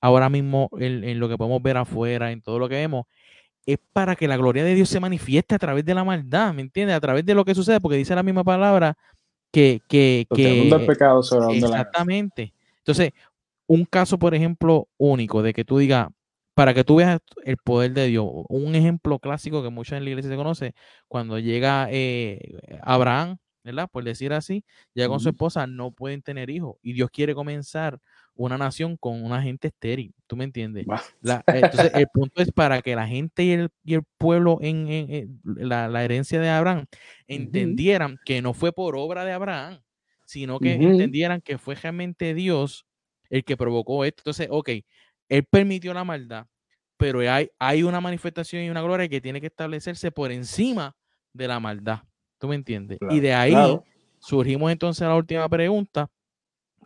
ahora mismo en, lo que podemos ver afuera, en todo lo que vemos, es para que la gloria de Dios se manifieste a través de la maldad, ¿me entiendes? A través de lo que sucede, porque dice la misma palabra que... que, que el pecado exactamente. Entonces, un caso, por ejemplo, único, de que tú digas, para que tú veas el poder de Dios, un ejemplo clásico que muchos en la iglesia se conoce, cuando llega eh, Abraham, ¿verdad? Por decir así, llega con su esposa, no pueden tener hijos y Dios quiere comenzar una nación con una gente estéril, ¿tú me entiendes? entonces, el punto es para que la gente y el, y el pueblo en, la, herencia de Abraham entendieran que no fue por obra de Abraham, sino que entendieran que fue realmente Dios el que provocó esto. Entonces, ok, él permitió la maldad, pero hay, hay una manifestación y una gloria que tiene que establecerse por encima de la maldad. ¿Tú me entiendes? y de ahí surgimos entonces a la última pregunta,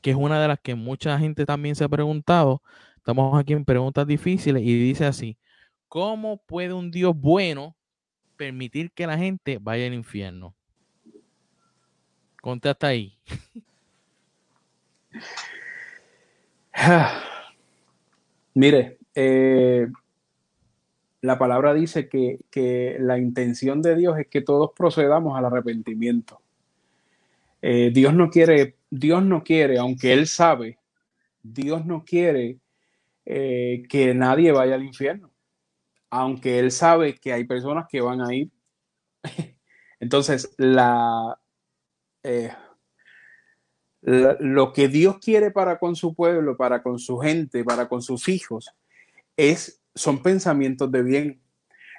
que es una de las que mucha gente también se ha preguntado. Estamos aquí en preguntas difíciles y dice así, ¿cómo puede un Dios bueno permitir que la gente vaya al infierno? Conte hasta ahí. Mire, eh, la palabra dice que, que, la intención de Dios es que todos procedamos al arrepentimiento. Eh, Dios no quiere, Dios no quiere, aunque Él sabe, Dios no quiere eh, que nadie vaya al infierno, aunque Él sabe que hay personas que van a ir. Entonces, la, eh, lo que Dios quiere para con su pueblo, para con su gente, para con sus hijos, es, son pensamientos de bien.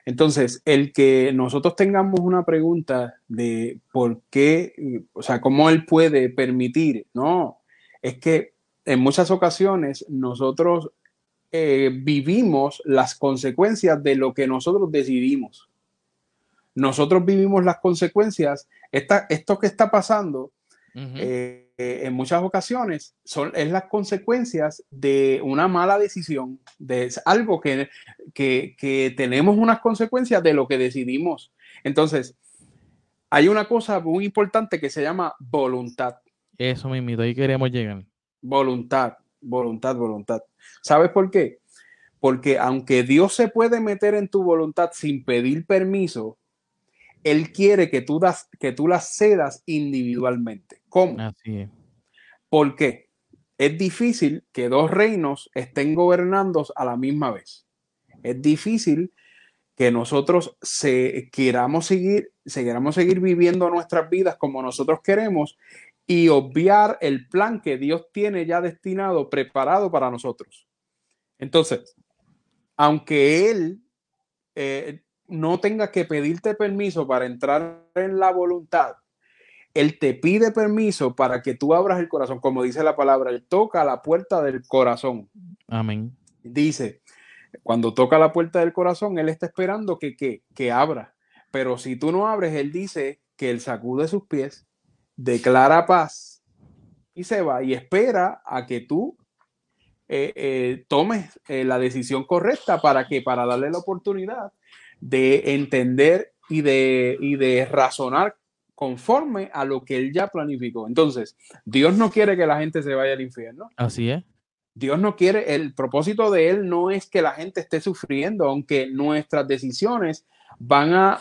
Entonces, el que nosotros tengamos una pregunta de por qué, o sea, cómo él puede permitir, no, es que en muchas ocasiones nosotros eh, vivimos las consecuencias de lo que nosotros decidimos. Nosotros vivimos las consecuencias, esto que está pasando, eh, en muchas ocasiones son es las consecuencias de una mala decisión, de algo que, que, tenemos unas consecuencias de lo que decidimos. Entonces, hay una cosa muy importante que se llama voluntad. Eso mismo, ahí queremos llegar. Voluntad, voluntad, voluntad. ¿Sabes por qué? Porque aunque Dios se puede meter en tu voluntad sin pedir permiso, Él quiere que tú, das, que tú las cedas individualmente. ¿Cómo? Así es. ¿Por qué? Es difícil que dos reinos estén gobernando a la misma vez. Es difícil que nosotros se, queramos, seguir, queramos seguir viviendo nuestras vidas como nosotros queremos y obviar el plan que Dios tiene ya destinado, preparado para nosotros. Entonces, aunque Él eh, no tenga que pedirte permiso para entrar en la voluntad, él te pide permiso para que tú abras el corazón, como dice la palabra, Él toca la puerta del corazón. Amén. Dice, cuando toca la puerta del corazón, Él está esperando que, que, que abra. Pero si tú no abres, Él dice que Él sacude sus pies, declara paz y se va y espera a que tú eh, eh, tomes eh, la decisión correcta para que para darle la oportunidad de entender y de, y de razonar conforme a lo que él ya planificó. Entonces, Dios no quiere que la gente se vaya al infierno. Así es. Dios no quiere, el propósito de él no es que la gente esté sufriendo, aunque nuestras decisiones van a,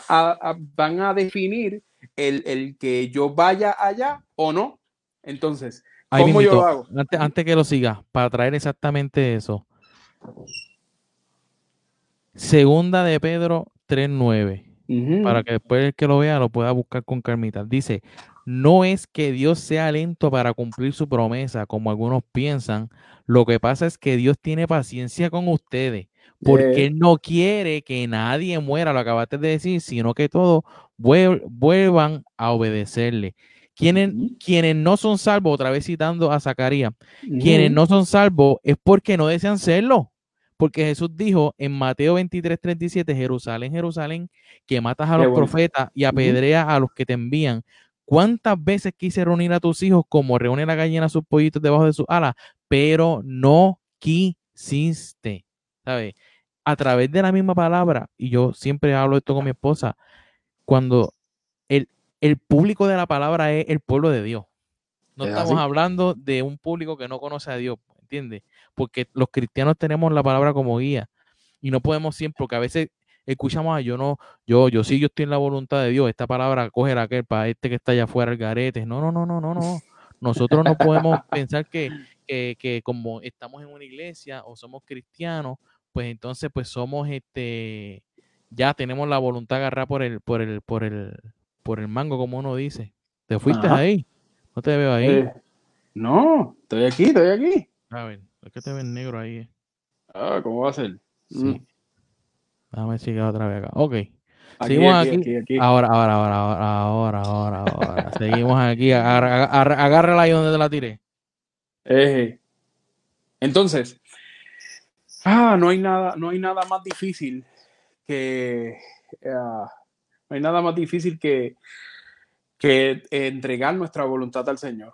van a definir el, que yo vaya allá o no. Entonces, ¿cómo yo hago? Antes, antes que lo siga, para traer exactamente eso. Segunda de Pedro 3.9 para que después el que lo vea lo pueda buscar con calmita. Dice, no es que Dios sea lento para cumplir su promesa, como algunos piensan. Lo que pasa es que Dios tiene paciencia con ustedes, porque Eh, Él no quiere que nadie muera, lo acabaste de decir, sino que todos vuel- vuelvan a obedecerle. Quienes, quienes no son salvos, otra vez citando a Zacarías, quienes no son salvos es porque no desean serlo. Porque Jesús dijo en Mateo 23, 37, Jerusalén, Jerusalén, que matas a Qué los bueno. profetas y apedreas a los que te envían. ¿Cuántas veces quise reunir a tus hijos como reúne la gallina a sus pollitos debajo de sus alas? Pero no quisiste. ¿Sabes? A través de la misma palabra, y yo siempre hablo esto con mi esposa, cuando el, el público de la palabra es el pueblo de Dios. No Es estamos así. hablando de un público que no conoce a Dios, ¿entiendes? Porque los cristianos tenemos la palabra como guía y no podemos siempre, porque a veces escuchamos a yo no, yo, yo sí, yo estoy en la voluntad de Dios, esta palabra coge aquel para este que está allá afuera, el garete. No, no, no, no, no, no. Nosotros no podemos pensar que, que, que como estamos en una iglesia o somos cristianos, pues entonces pues somos este, ya tenemos la voluntad agarrada por el, por el, por el, por el mango, como uno dice. ¿Te fuiste Ajá. ahí? No te veo ahí. Eh, no, estoy aquí, estoy aquí. A ver, es que te ves negro ahí. eh. Ah, ¿cómo va a ser? Sí. Mm. Déjame seguir otra vez acá. Ok. Aquí, Seguimos aquí, aquí. aquí, aquí. Ahora, ahora, ahora, ahora, ahora, ahora, ahora. Seguimos aquí. Agarra, agarra- agárrala ahí donde te la tiré. Eh, entonces, ah, no hay nada, no hay nada más difícil que ah, no hay nada más difícil que, que entregar nuestra voluntad al Señor.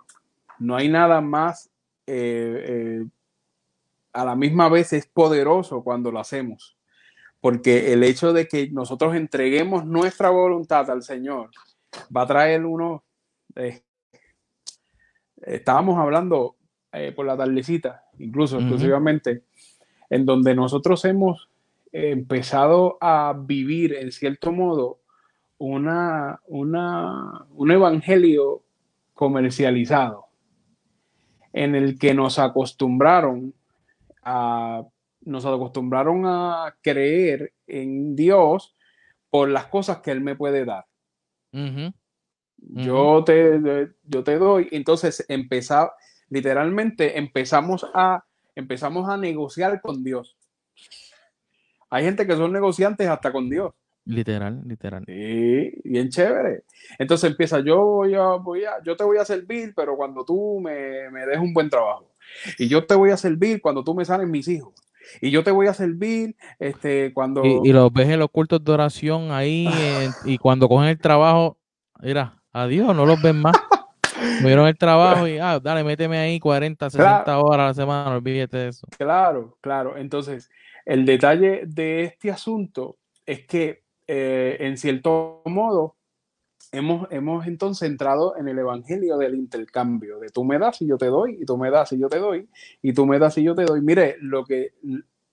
No hay nada más eh, eh, a la misma vez es poderoso cuando lo hacemos. Porque el hecho de que nosotros entreguemos nuestra voluntad al Señor va a traer uno. eh, estábamos hablando eh, por la tardecita, incluso exclusivamente, en donde nosotros hemos empezado a vivir, en cierto modo, una, una, un evangelio comercializado, en el que nos acostumbraron a, nos acostumbraron a creer en Dios por las cosas que Él me puede dar. Yo te, yo te doy. Entonces empezar, literalmente empezamos a, empezamos a negociar con Dios. Hay gente que son negociantes hasta con Dios. Literal, literal. Sí, bien chévere. Entonces empieza, yo voy a, voy a, yo te voy a servir, pero cuando tú me, me des un buen trabajo. Y yo te voy a servir cuando tú me salen mis hijos. Y yo te voy a servir este, cuando... Y, y los ves en los cultos de oración ahí en- y cuando cogen el trabajo, mira, adiós, no los ven más. Vieron el trabajo y, ah, dale, méteme ahí 40, 60 horas a la semana, olvídate de eso. Claro, claro. Entonces, el detalle de este asunto es que, eh, en cierto modo, hemos, hemos entonces entrado en el evangelio del intercambio, de tú me das y yo te doy, y tú me das y yo te doy, y tú me das y yo te doy. Mire, lo, que,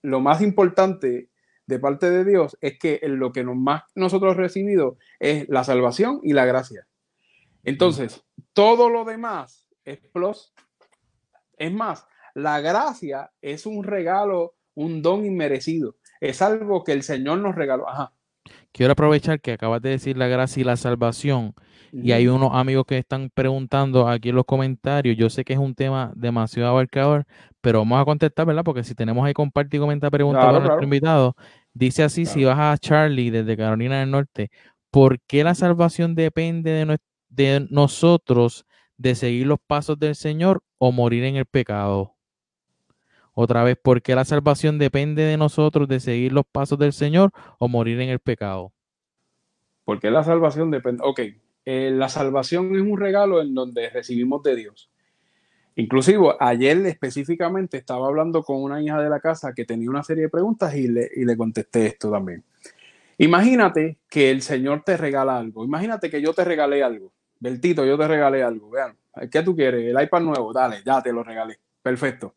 lo más importante de parte de Dios es que lo que nos más nosotros recibido es la salvación y la gracia. Entonces, todo lo demás es plus. Es más, la gracia es un regalo, un don inmerecido. Es algo que el Señor nos regaló. Ajá. Quiero aprovechar que acabas de decir la gracia y la salvación. Y hay unos amigos que están preguntando aquí en los comentarios. Yo sé que es un tema demasiado abarcador, pero vamos a contestar, ¿verdad? Porque si tenemos ahí comparte y comenta preguntas Claro, con nuestro claro. invitado. Dice así, si vas a Charlie desde Carolina del Norte, ¿por qué la salvación depende de nosotros de seguir los pasos del Señor o morir en el pecado? Otra vez, ¿por qué la salvación depende de nosotros de seguir los pasos del Señor o morir en el pecado? Porque la salvación depende. Ok, eh, la salvación es un regalo en donde recibimos de Dios. Inclusive ayer específicamente estaba hablando con una hija de la casa que tenía una serie de preguntas y le, y le contesté esto también. Imagínate que el Señor te regala algo. Imagínate que yo te regalé algo. Bertito, yo te regalé algo. Vean, ¿qué tú quieres? El iPad nuevo. Dale, ya te lo regalé. Perfecto.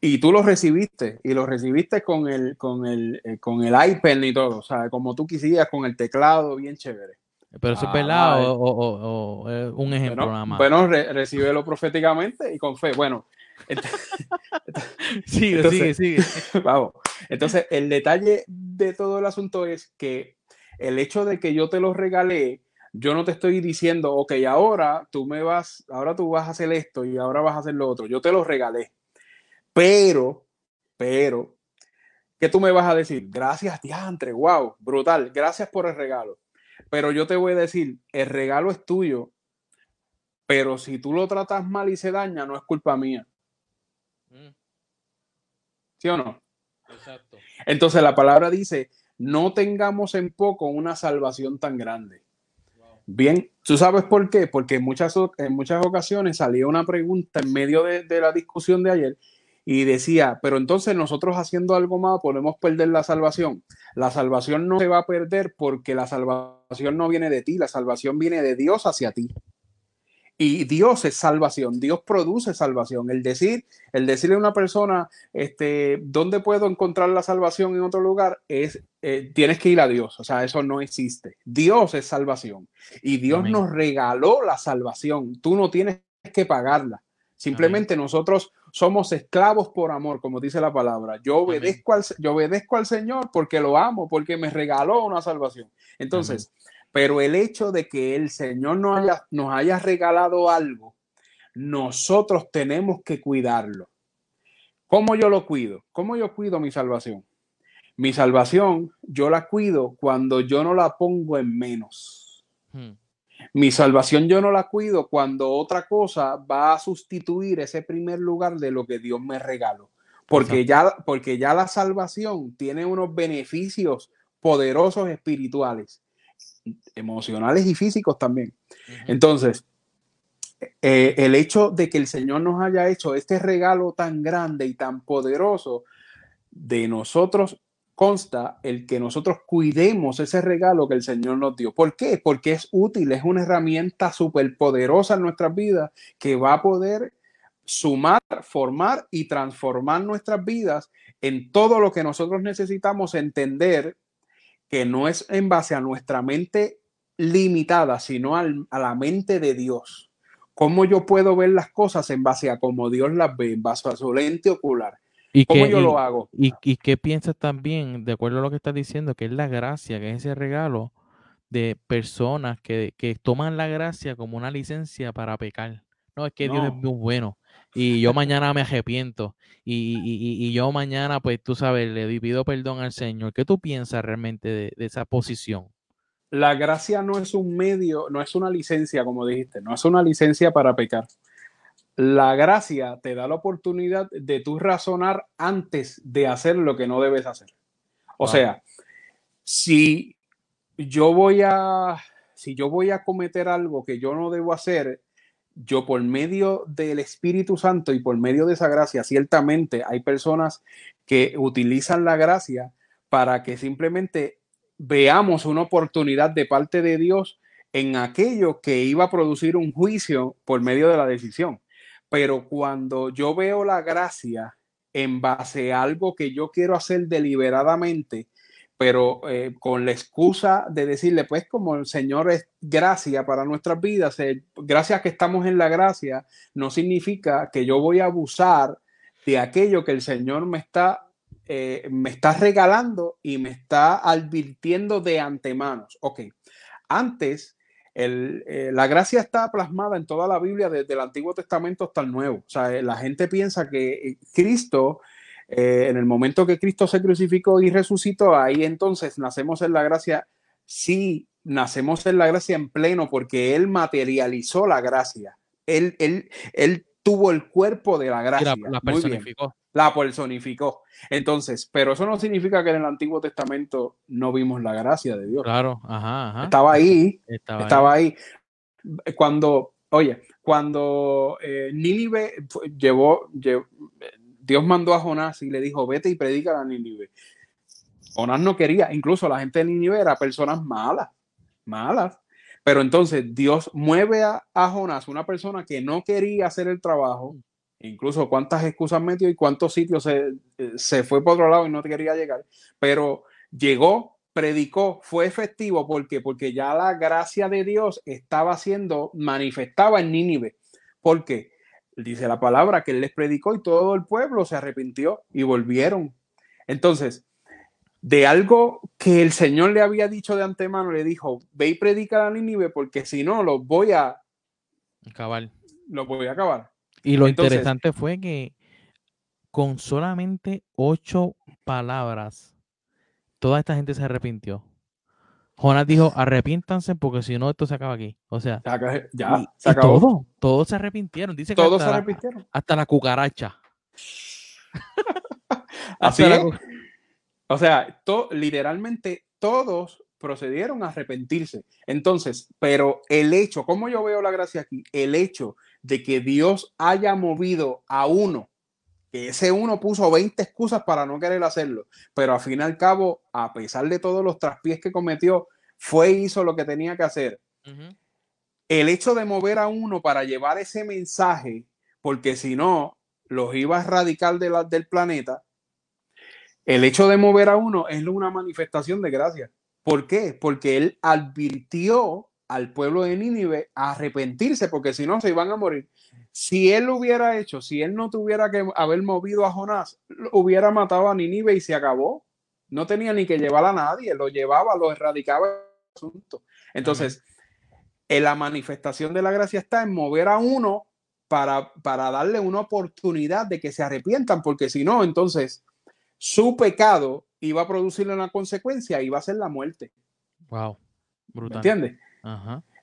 Y tú lo recibiste, y lo recibiste con el, con el, eh, con el iPad y todo, o sea, como tú quisieras, con el teclado, bien chévere. Pero eso es Ah, verdad vale. o, o- o- o es un ejemplo Bueno, nada más. bueno re- recíbelo proféticamente y con fe. Bueno, ent- sigue, entonces- sigue, sigue. vamos. Entonces, el detalle de todo el asunto es que el hecho de que yo te lo regalé yo no te estoy diciendo, ok, ahora tú me vas, ahora tú vas a hacer esto y ahora vas a hacer lo otro. Yo te lo regalé. Pero, pero, ¿qué tú me vas a decir? Gracias, diantre, wow, brutal, gracias por el regalo. Pero yo te voy a decir, el regalo es tuyo, pero si tú lo tratas mal y se daña, no es culpa mía. Mm. ¿Sí o no? Exacto. Entonces la palabra dice, no tengamos en poco una salvación tan grande. Bien, ¿tú sabes por qué? Porque en muchas, en muchas ocasiones salía una pregunta en medio de, de la discusión de ayer y decía, pero entonces nosotros haciendo algo más podemos perder la salvación. La salvación no se va a perder porque la salvación no viene de ti, la salvación viene de Dios hacia ti. Y Dios es salvación, Dios produce salvación. El decir, el decirle a una persona, este, ¿dónde puedo encontrar la salvación en otro lugar? Es, eh, tienes que ir a Dios. O sea, eso no existe. Dios es salvación. Y Dios nos regaló la salvación. Tú no tienes que pagarla. Simplemente nosotros somos esclavos por amor, como dice la palabra. Yo obedezco, al, yo obedezco al Señor porque lo amo, porque me regaló una salvación. Entonces, pero el hecho de que el Señor nos haya, nos haya regalado algo, nosotros tenemos que cuidarlo. ¿Cómo yo lo cuido? ¿Cómo yo cuido mi salvación? Mi salvación, yo la cuido cuando yo no la pongo en menos. Hmm. Mi salvación yo no la cuido cuando otra cosa va a sustituir ese primer lugar de lo que Dios me regaló. Porque ya, porque ya la salvación tiene unos beneficios poderosos espirituales, emocionales y físicos también. Entonces, eh, el hecho de que el Señor nos haya hecho este regalo tan grande y tan poderoso de nosotros consta el que nosotros cuidemos ese regalo que el Señor nos dio. ¿Por qué? Porque es útil, es una herramienta súper poderosa en nuestras vidas que va a poder sumar, formar y transformar nuestras vidas en todo lo que nosotros necesitamos entender que no es en base a nuestra mente limitada, sino a la mente de Dios. ¿Cómo yo puedo ver las cosas en base a cómo Dios las ve, en base a su lente ocular? ¿Y ¿Cómo yo lo hago? Y, y, qué piensas también, de acuerdo a lo que estás diciendo, que es la gracia, que es ese regalo de personas que, toman la gracia como una licencia para pecar? No, es que Dios es muy bueno. Y yo mañana me arrepiento. Y, y, yo mañana, pues tú sabes, le pido perdón al Señor. ¿Qué tú piensas realmente de, de esa posición? La gracia no es un medio, no es una licencia, como dijiste, no es una licencia para pecar la gracia te da la oportunidad de tú razonar antes de hacer lo que no debes hacer. O sea, si yo voy a si yo voy a cometer algo que yo no debo hacer, yo por medio del Espíritu Santo y por medio de esa gracia, ciertamente hay personas que utilizan la gracia para que simplemente veamos una oportunidad de parte de Dios en aquello que iba a producir un juicio por medio de la decisión. Pero cuando yo veo la gracia en base a algo que yo quiero hacer deliberadamente, pero eh, con la excusa de decirle, pues como el Señor es gracia para nuestras vidas, gracias que estamos en la gracia, no significa que yo voy a abusar de aquello que el Señor me está, eh, me está regalando y me está advirtiendo de antemano. Ok, antes eh, la gracia está plasmada en toda la Biblia, desde el Antiguo Testamento hasta el Nuevo. O sea, eh, la gente piensa que eh, Cristo, en el momento que Cristo se crucificó y resucitó, ahí entonces nacemos en la gracia. Sí, nacemos en la gracia en pleno porque Él materializó la gracia. Él, él, él tuvo el cuerpo de la gracia. La, personificó. La personificó. Entonces, pero eso no significa que en el Antiguo Testamento no vimos la gracia de Dios. Claro, ajá, Estaba ahí. Estaba, ahí. Cuando, oye, cuando eh, Nínive llevó, Dios mandó a Jonás y le dijo, vete y predica a Nínive. Jonás no quería, incluso la gente de Nínive era personas malas, malas. Pero entonces Dios mueve a, Jonás, una persona que no quería hacer el trabajo, incluso cuántas excusas metió y cuántos sitios se, se fue por otro lado y no quería llegar, pero llegó, predicó, fue efectivo porque porque ya la gracia de Dios estaba siendo manifestada en Nínive. porque Dice la palabra que él les predicó y todo el pueblo se arrepintió y volvieron. Entonces, de algo que el Señor le había dicho de antemano, le dijo, ve y predica a Nínive porque si no, los voy a acabar. Los voy a acabar. Y lo interesante fue que con solamente ocho palabras, toda esta gente se arrepintió. Jonás dijo, arrepiéntanse porque si no, esto se acaba aquí. O sea, ya, se acabó. todo, todos se arrepintieron. Dice que todos se arrepintieron. hasta la cucaracha. Así es. O sea, literalmente todos procedieron a arrepentirse. Entonces, pero el hecho, ¿cómo yo veo la gracia aquí? El hecho de que Dios haya movido a uno, que ese uno puso 20 excusas para no querer hacerlo, pero al fin y al cabo, a pesar de todos los traspiés que cometió, fue y hizo lo que tenía que hacer. El hecho de mover a uno para llevar ese mensaje, porque si no, los iba a erradicar de la, del planeta, el hecho de mover a uno es una manifestación de gracia. ¿Por qué? Porque él advirtió al pueblo de Nínive a arrepentirse, porque si no se iban a morir. Si él lo hubiera hecho, si él no tuviera que haber movido a Jonás, hubiera matado a Nínive y se acabó. No tenía ni que llevar a nadie, lo llevaba, lo erradicaba el asunto. Entonces, en la manifestación de la gracia está en mover a uno para, para darle una oportunidad de que se arrepientan, porque si no, entonces su pecado iba a producirle una consecuencia, iba a ser la muerte. Wow, brutal. ¿Entiendes?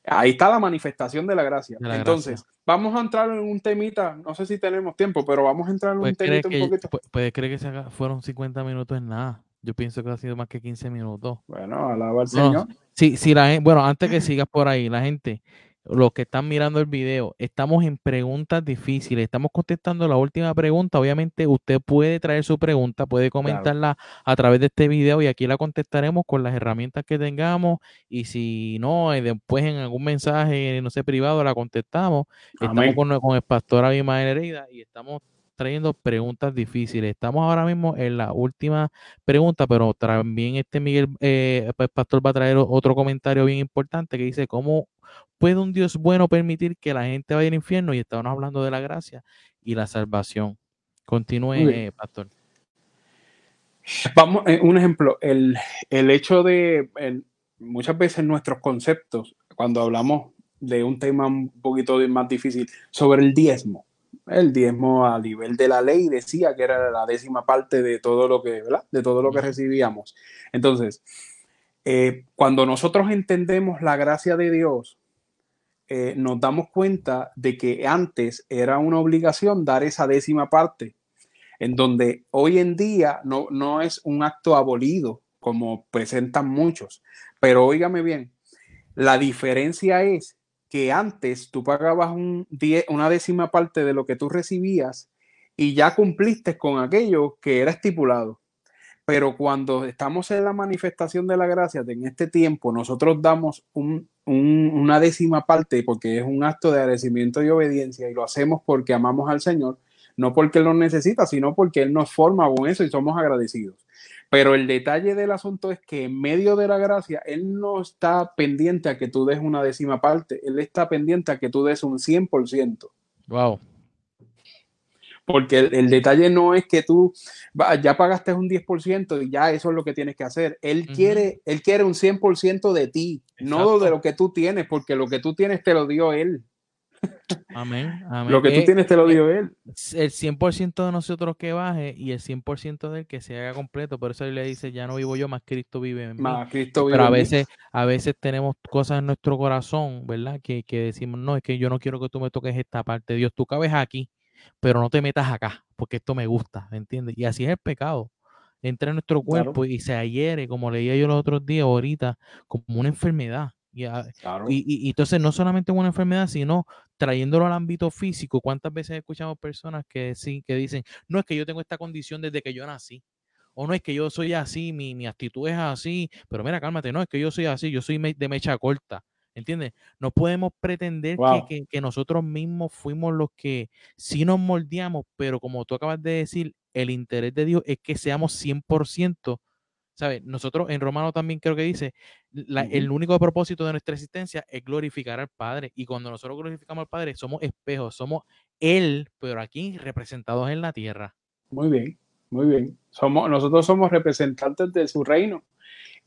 Ahí está la manifestación de la gracia. Entonces, vamos a entrar en un temita, no sé si tenemos tiempo, pero vamos a entrar en un temita un poquito. Puede creer que se fueron 50 minutos en nada. Yo pienso que ha sido más que 15 minutos. Bueno, alaba al Señor. sí, sí, la bueno, antes que sigas por ahí, la gente, los que están mirando el video, estamos en preguntas difíciles, estamos contestando la última pregunta. Obviamente usted puede traer su pregunta, puede comentarla a través de este video y aquí la contestaremos con las herramientas que tengamos y si no, eh, después en algún mensaje, no sé, privado, la contestamos. Estamos con, el pastor Abimael Herida y estamos trayendo preguntas difíciles. Estamos ahora mismo en la última pregunta, pero también este Miguel, eh, pues, pastor va a traer otro comentario bien importante que dice, ¿cómo ¿Puede un Dios bueno permitir que la gente vaya al infierno? Y estamos hablando de la gracia y la salvación. Continúe, eh, pastor. Vamos, eh, un ejemplo, el, hecho de muchas veces nuestros conceptos, cuando hablamos de un tema un poquito más difícil, sobre el diezmo. El diezmo a nivel de la ley decía que era la décima parte de todo lo que, ¿verdad? De todo lo que recibíamos. Entonces, eh, cuando nosotros entendemos la gracia de Dios, eh, nos damos cuenta de que antes era una obligación dar esa décima parte, en donde hoy en día no, no es un acto abolido como presentan muchos. Pero óigame bien, la diferencia es que antes tú pagabas un una décima parte de lo que tú recibías y ya cumpliste con aquello que era estipulado. Pero cuando estamos en la manifestación de la gracia, en este tiempo, nosotros damos una décima parte porque es un acto de agradecimiento y obediencia y lo hacemos porque amamos al Señor, no porque Él nos necesita, sino porque Él nos forma con eso y somos agradecidos. Pero el detalle del asunto es que en medio de la gracia, Él no está pendiente a que tú des una décima parte, Él está pendiente a que tú des un 100%. Wow. Porque el, detalle no es que tú ya pagaste un 10% y ya eso es lo que tienes que hacer. Él, quiere, él quiere un 100% de ti, no de lo que tú tienes, porque lo que tú tienes te lo dio Él. Amén. Lo que tú tienes te lo dio Él. El 100% de nosotros que baje y el 100% de él que se haga completo. Por eso él le dice, ya no vivo yo, más Cristo vive en mí. Más Cristo vive Pero a veces, a veces tenemos cosas en nuestro corazón, ¿verdad? Que, que decimos, no, es que yo no quiero que tú me toques esta parte. Dios, tú cabes aquí pero no te metas acá, porque esto me gusta, ¿me entiendes? Y así es el pecado. Entra en nuestro cuerpo y se ahiere, como leía yo los otros días, ahorita, como una enfermedad. Y, y, entonces no solamente una enfermedad, sino trayéndolo al ámbito físico. ¿Cuántas veces escuchamos personas que, sí, que dicen, no es que yo tengo esta condición desde que yo nací? O no es que yo soy así, mi, mi actitud es así, pero mira, cálmate, no es que yo soy así, yo soy de mecha corta. ¿Entiendes? No podemos pretender que, nosotros mismos fuimos los que sí nos moldeamos, pero como tú acabas de decir, el interés de Dios es que seamos 100%. ¿Sabes? Nosotros en Romano también creo que dice, el único propósito de nuestra existencia es glorificar al Padre. Y cuando nosotros glorificamos al Padre, somos espejos, somos Él, pero aquí representados en la tierra. Muy bien. muy bien. Somos, nosotros somos representantes de su reino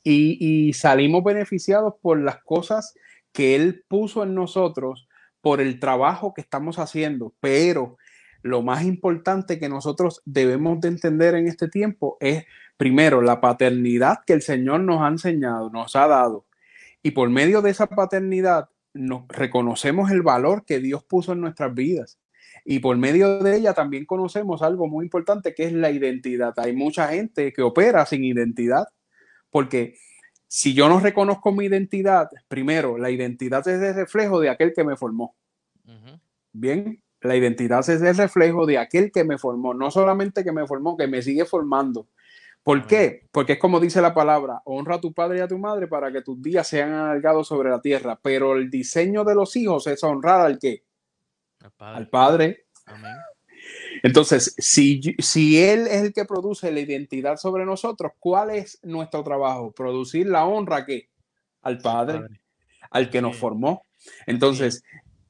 y, y salimos beneficiados por las cosas que Él puso en nosotros, por el trabajo que estamos haciendo, pero lo más importante que nosotros debemos de entender en este tiempo es, primero, la paternidad que el Señor nos ha enseñado, nos ha dado. Y por medio de esa paternidad, nos reconocemos el valor que Dios puso en nuestras vidas. Y por medio de ella también conocemos algo muy importante que es la identidad. Hay mucha gente que opera sin identidad, porque si yo no reconozco mi identidad, primero, la identidad es el reflejo de aquel que me formó. Bien, la identidad es el reflejo de aquel que me formó, no solamente que me formó, que me sigue formando. ¿Por qué? Porque es como dice la palabra, honra a tu padre y a tu madre para que tus días sean alargados sobre la tierra. Pero el diseño de los hijos es honrar al qué? Al Padre. Entonces, si, si Él es el que produce la identidad sobre nosotros, ¿cuál es nuestro trabajo? Producir la honra que al Padre, al que nos formó. Entonces,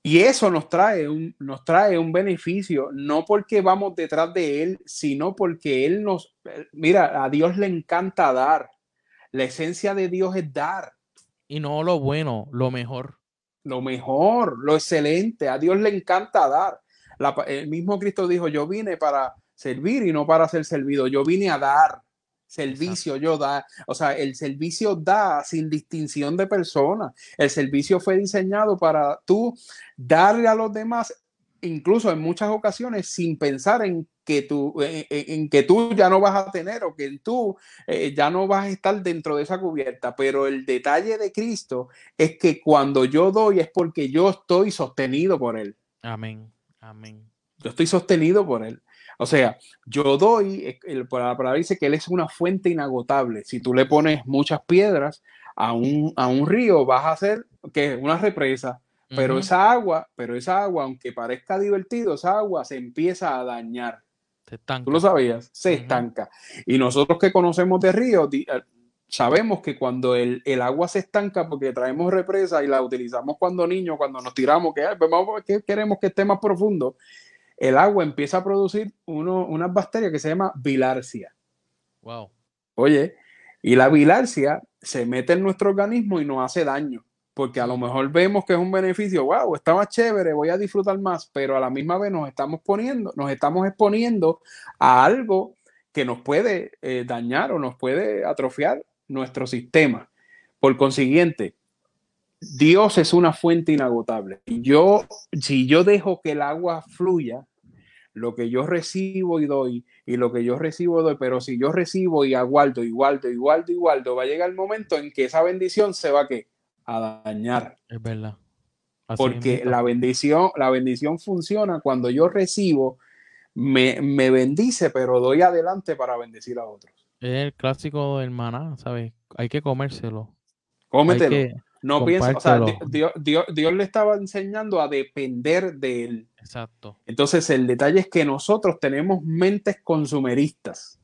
y eso nos trae, un, nos trae un beneficio, no porque vamos detrás de Él, sino porque Él nos, mira, a Dios le encanta dar. La esencia de Dios es dar. Y no lo bueno, lo mejor. Lo mejor, lo excelente. A Dios le encanta dar. el mismo Cristo dijo, yo vine para servir y no para ser servido. Yo vine a dar servicio yo da, o sea, el servicio da sin distinción de personas. El servicio fue diseñado para tú darle a los demás, incluso en muchas ocasiones, sin pensar en que tú, en, que tú ya no vas a tener o que tú eh, ya no vas a estar dentro de esa cubierta. Pero el detalle de Cristo es que cuando yo doy es porque yo estoy sostenido por Él. Amén. Amén. Yo estoy sostenido por Él. O sea, yo doy, la palabra dice que Él es una fuente inagotable. Si tú le pones muchas piedras a un, a un río, vas a hacer que una represa. Pero esa agua, pero esa agua, aunque parezca divertido, esa agua se empieza a dañar. Se estanca. ¿Tú lo sabías? Se estanca. Y nosotros que conocemos de río, eh, sabemos que cuando el, el, agua se estanca porque traemos represa y la utilizamos cuando niños, cuando nos tiramos, que, pues que queremos que esté más profundo, el agua empieza a producir uno, unas bacterias que se llama bilarcia. Wow. Oye, y la bilarcia se mete en nuestro organismo y nos hace daño, porque a lo mejor vemos que es un beneficio, wow, está más chévere, voy a disfrutar más, pero a la misma vez nos estamos poniendo, nos estamos exponiendo a algo que nos puede eh, dañar o nos puede atrofiar nuestro sistema. Por consiguiente, Dios es una fuente inagotable. Y yo, si yo dejo que el agua fluya, lo que yo recibo y doy, y lo que yo recibo y doy, pero si yo recibo y aguardo, igualdo, igualdo, igualdo, va a llegar el momento en que esa bendición se va a, a dañar. Es verdad. Porque la bendición, la bendición funciona cuando yo recibo, me, me, bendice, pero doy adelante para bendecir a otros. Es el clásico del maná, ¿sabes? Hay que comérselo. Cómetelo. No piensa, o sea, Dios, Dios, Dios, le estaba enseñando a depender de él. Exacto. Entonces, el detalle es que nosotros tenemos mentes consumeristas.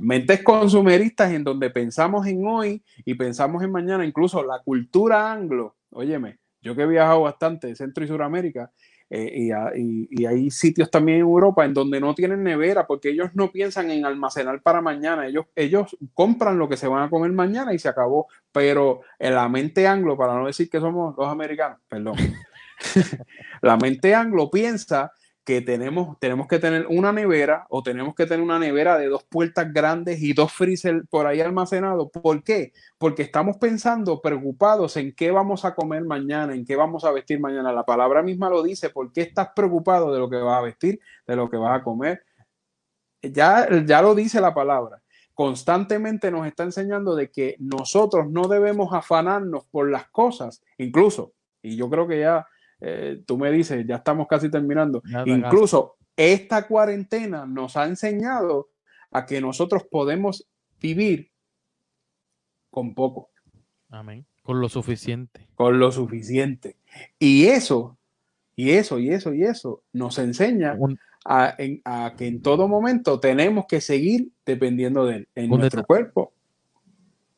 Mentes consumeristas en donde pensamos en hoy y pensamos en mañana, incluso la cultura anglo. Óyeme, yo que he viajado bastante de Centro y Suramérica, eh, y, hay sitios también en Europa en donde no tienen nevera porque ellos no piensan en almacenar para mañana. Ellos, ellos compran lo que se van a comer mañana y se acabó. Pero en la mente anglo, para no decir que somos los americanos, perdón, la mente anglo piensa que tenemos, tenemos que tener una nevera o tenemos que tener una nevera de dos puertas grandes y dos freezer por ahí almacenados. ¿Por qué? Porque estamos pensando, preocupados en qué vamos a comer mañana, en qué vamos a vestir mañana. La palabra misma lo dice, ¿por qué estás preocupado de lo que vas a vestir, de lo que vas a comer? Ya, ya lo dice la palabra. Constantemente nos está enseñando de que nosotros no debemos afanarnos por las cosas, incluso, y yo creo que ya eh, tú me dices, ya estamos casi terminando. Incluso esta cuarentena nos ha enseñado a que nosotros podemos vivir con poco. Amén. Con lo suficiente. Con lo suficiente. Y eso, y eso, y eso, y eso nos enseña a, que en todo momento tenemos que seguir dependiendo de él, en nuestro cuerpo.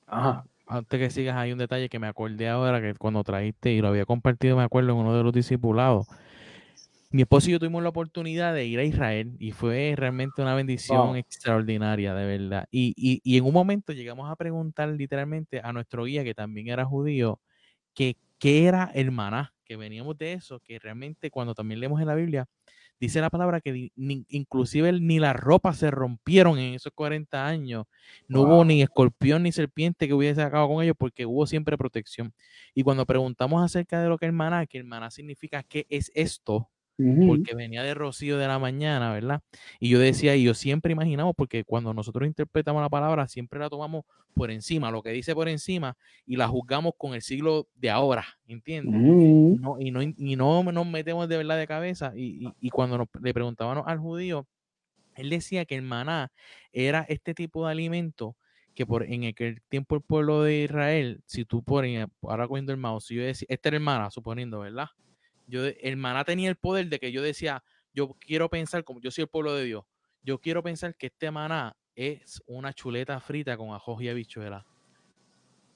Ajá antes que sigas, hay un detalle que me acordé ahora que cuando traíste y lo había compartido, me acuerdo, en uno de los discipulados. mi esposo y yo tuvimos la oportunidad de ir a Israel y fue realmente una bendición extraordinaria, de verdad. Y, y, y, en un momento llegamos a preguntar literalmente a nuestro guía, que también era judío, que qué era el maná, que veníamos de eso, que realmente cuando también leemos en la Biblia, dice la palabra que inclusive ni las ropas se rompieron en esos 40 años. No hubo ni escorpión ni serpiente que hubiese acabado con ellos porque hubo siempre protección. Y cuando preguntamos acerca de lo que maná, que el maná significa qué es esto, porque venía de rocío de la mañana, ¿verdad? Y yo decía, y yo siempre imaginamos, porque cuando nosotros interpretamos la palabra, siempre la tomamos por encima, lo que dice por encima, y la juzgamos con el siglo de ahora, ¿entiendes? no, y, no, y no nos metemos de verdad de cabeza. Y, y, cuando le preguntábamos al judío, él decía que el maná era este tipo de alimento que por en aquel tiempo el pueblo de Israel, si tú pones, ahora cogiendo el mouse, si yo decía, este era el maná, suponiendo, ¿verdad? Yo, el maná tenía el poder de que yo decía, yo quiero pensar, como yo soy el pueblo de Dios, yo quiero pensar que este maná es una chuleta frita con ajo y habichuela.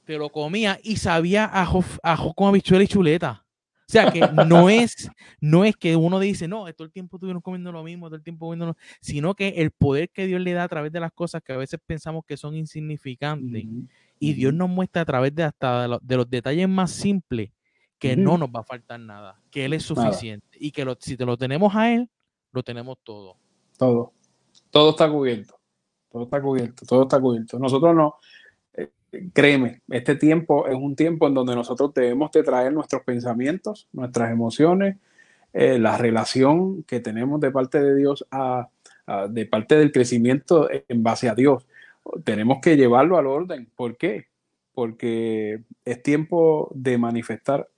Te lo comía y sabía ajo, ajo con habichuela y chuleta. O sea que no es, no es que uno dice, no, todo el tiempo estuvieron comiendo lo mismo, todo el tiempo comiendo lo sino que el poder que Dios le da a través de las cosas que a veces pensamos que son insignificantes, y Dios nos muestra a través de hasta de los detalles más simples que no nos va a faltar nada, que Él es suficiente y que si te lo tenemos a Él, lo tenemos todo. Todo. Todo está cubierto. Todo está cubierto. Todo está cubierto. Nosotros no, eh, créeme, este tiempo es un tiempo en donde nosotros debemos de traer nuestros pensamientos, nuestras emociones, eh, la relación que tenemos de parte de Dios a, de parte del crecimiento en base a Dios. Tenemos que llevarlo al orden. ¿Por qué? Porque es tiempo de manifestar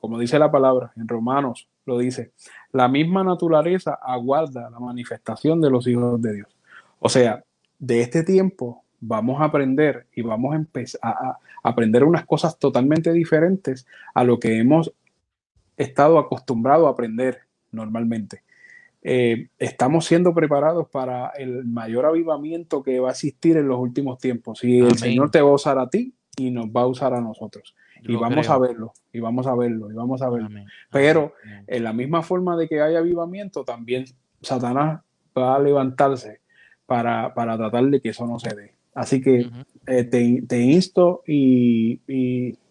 como dice la palabra en Romanos, lo dice, la misma naturaleza aguarda la manifestación de los hijos de Dios. O sea, de este tiempo vamos a aprender y vamos a empezar a, aprender unas cosas totalmente diferentes a lo que hemos estado acostumbrados a aprender normalmente. Eh, estamos siendo preparados para el mayor avivamiento que va a existir en los últimos tiempos. Y el Señor te va a usar a ti y nos va a usar a nosotros y vamos a verlo, y vamos a verlo, y vamos a verlo. Pero en la misma forma de que hay avivamiento, también Satanás va a levantarse para, tratar de que eso no se dé. Así que eh, te, insto y,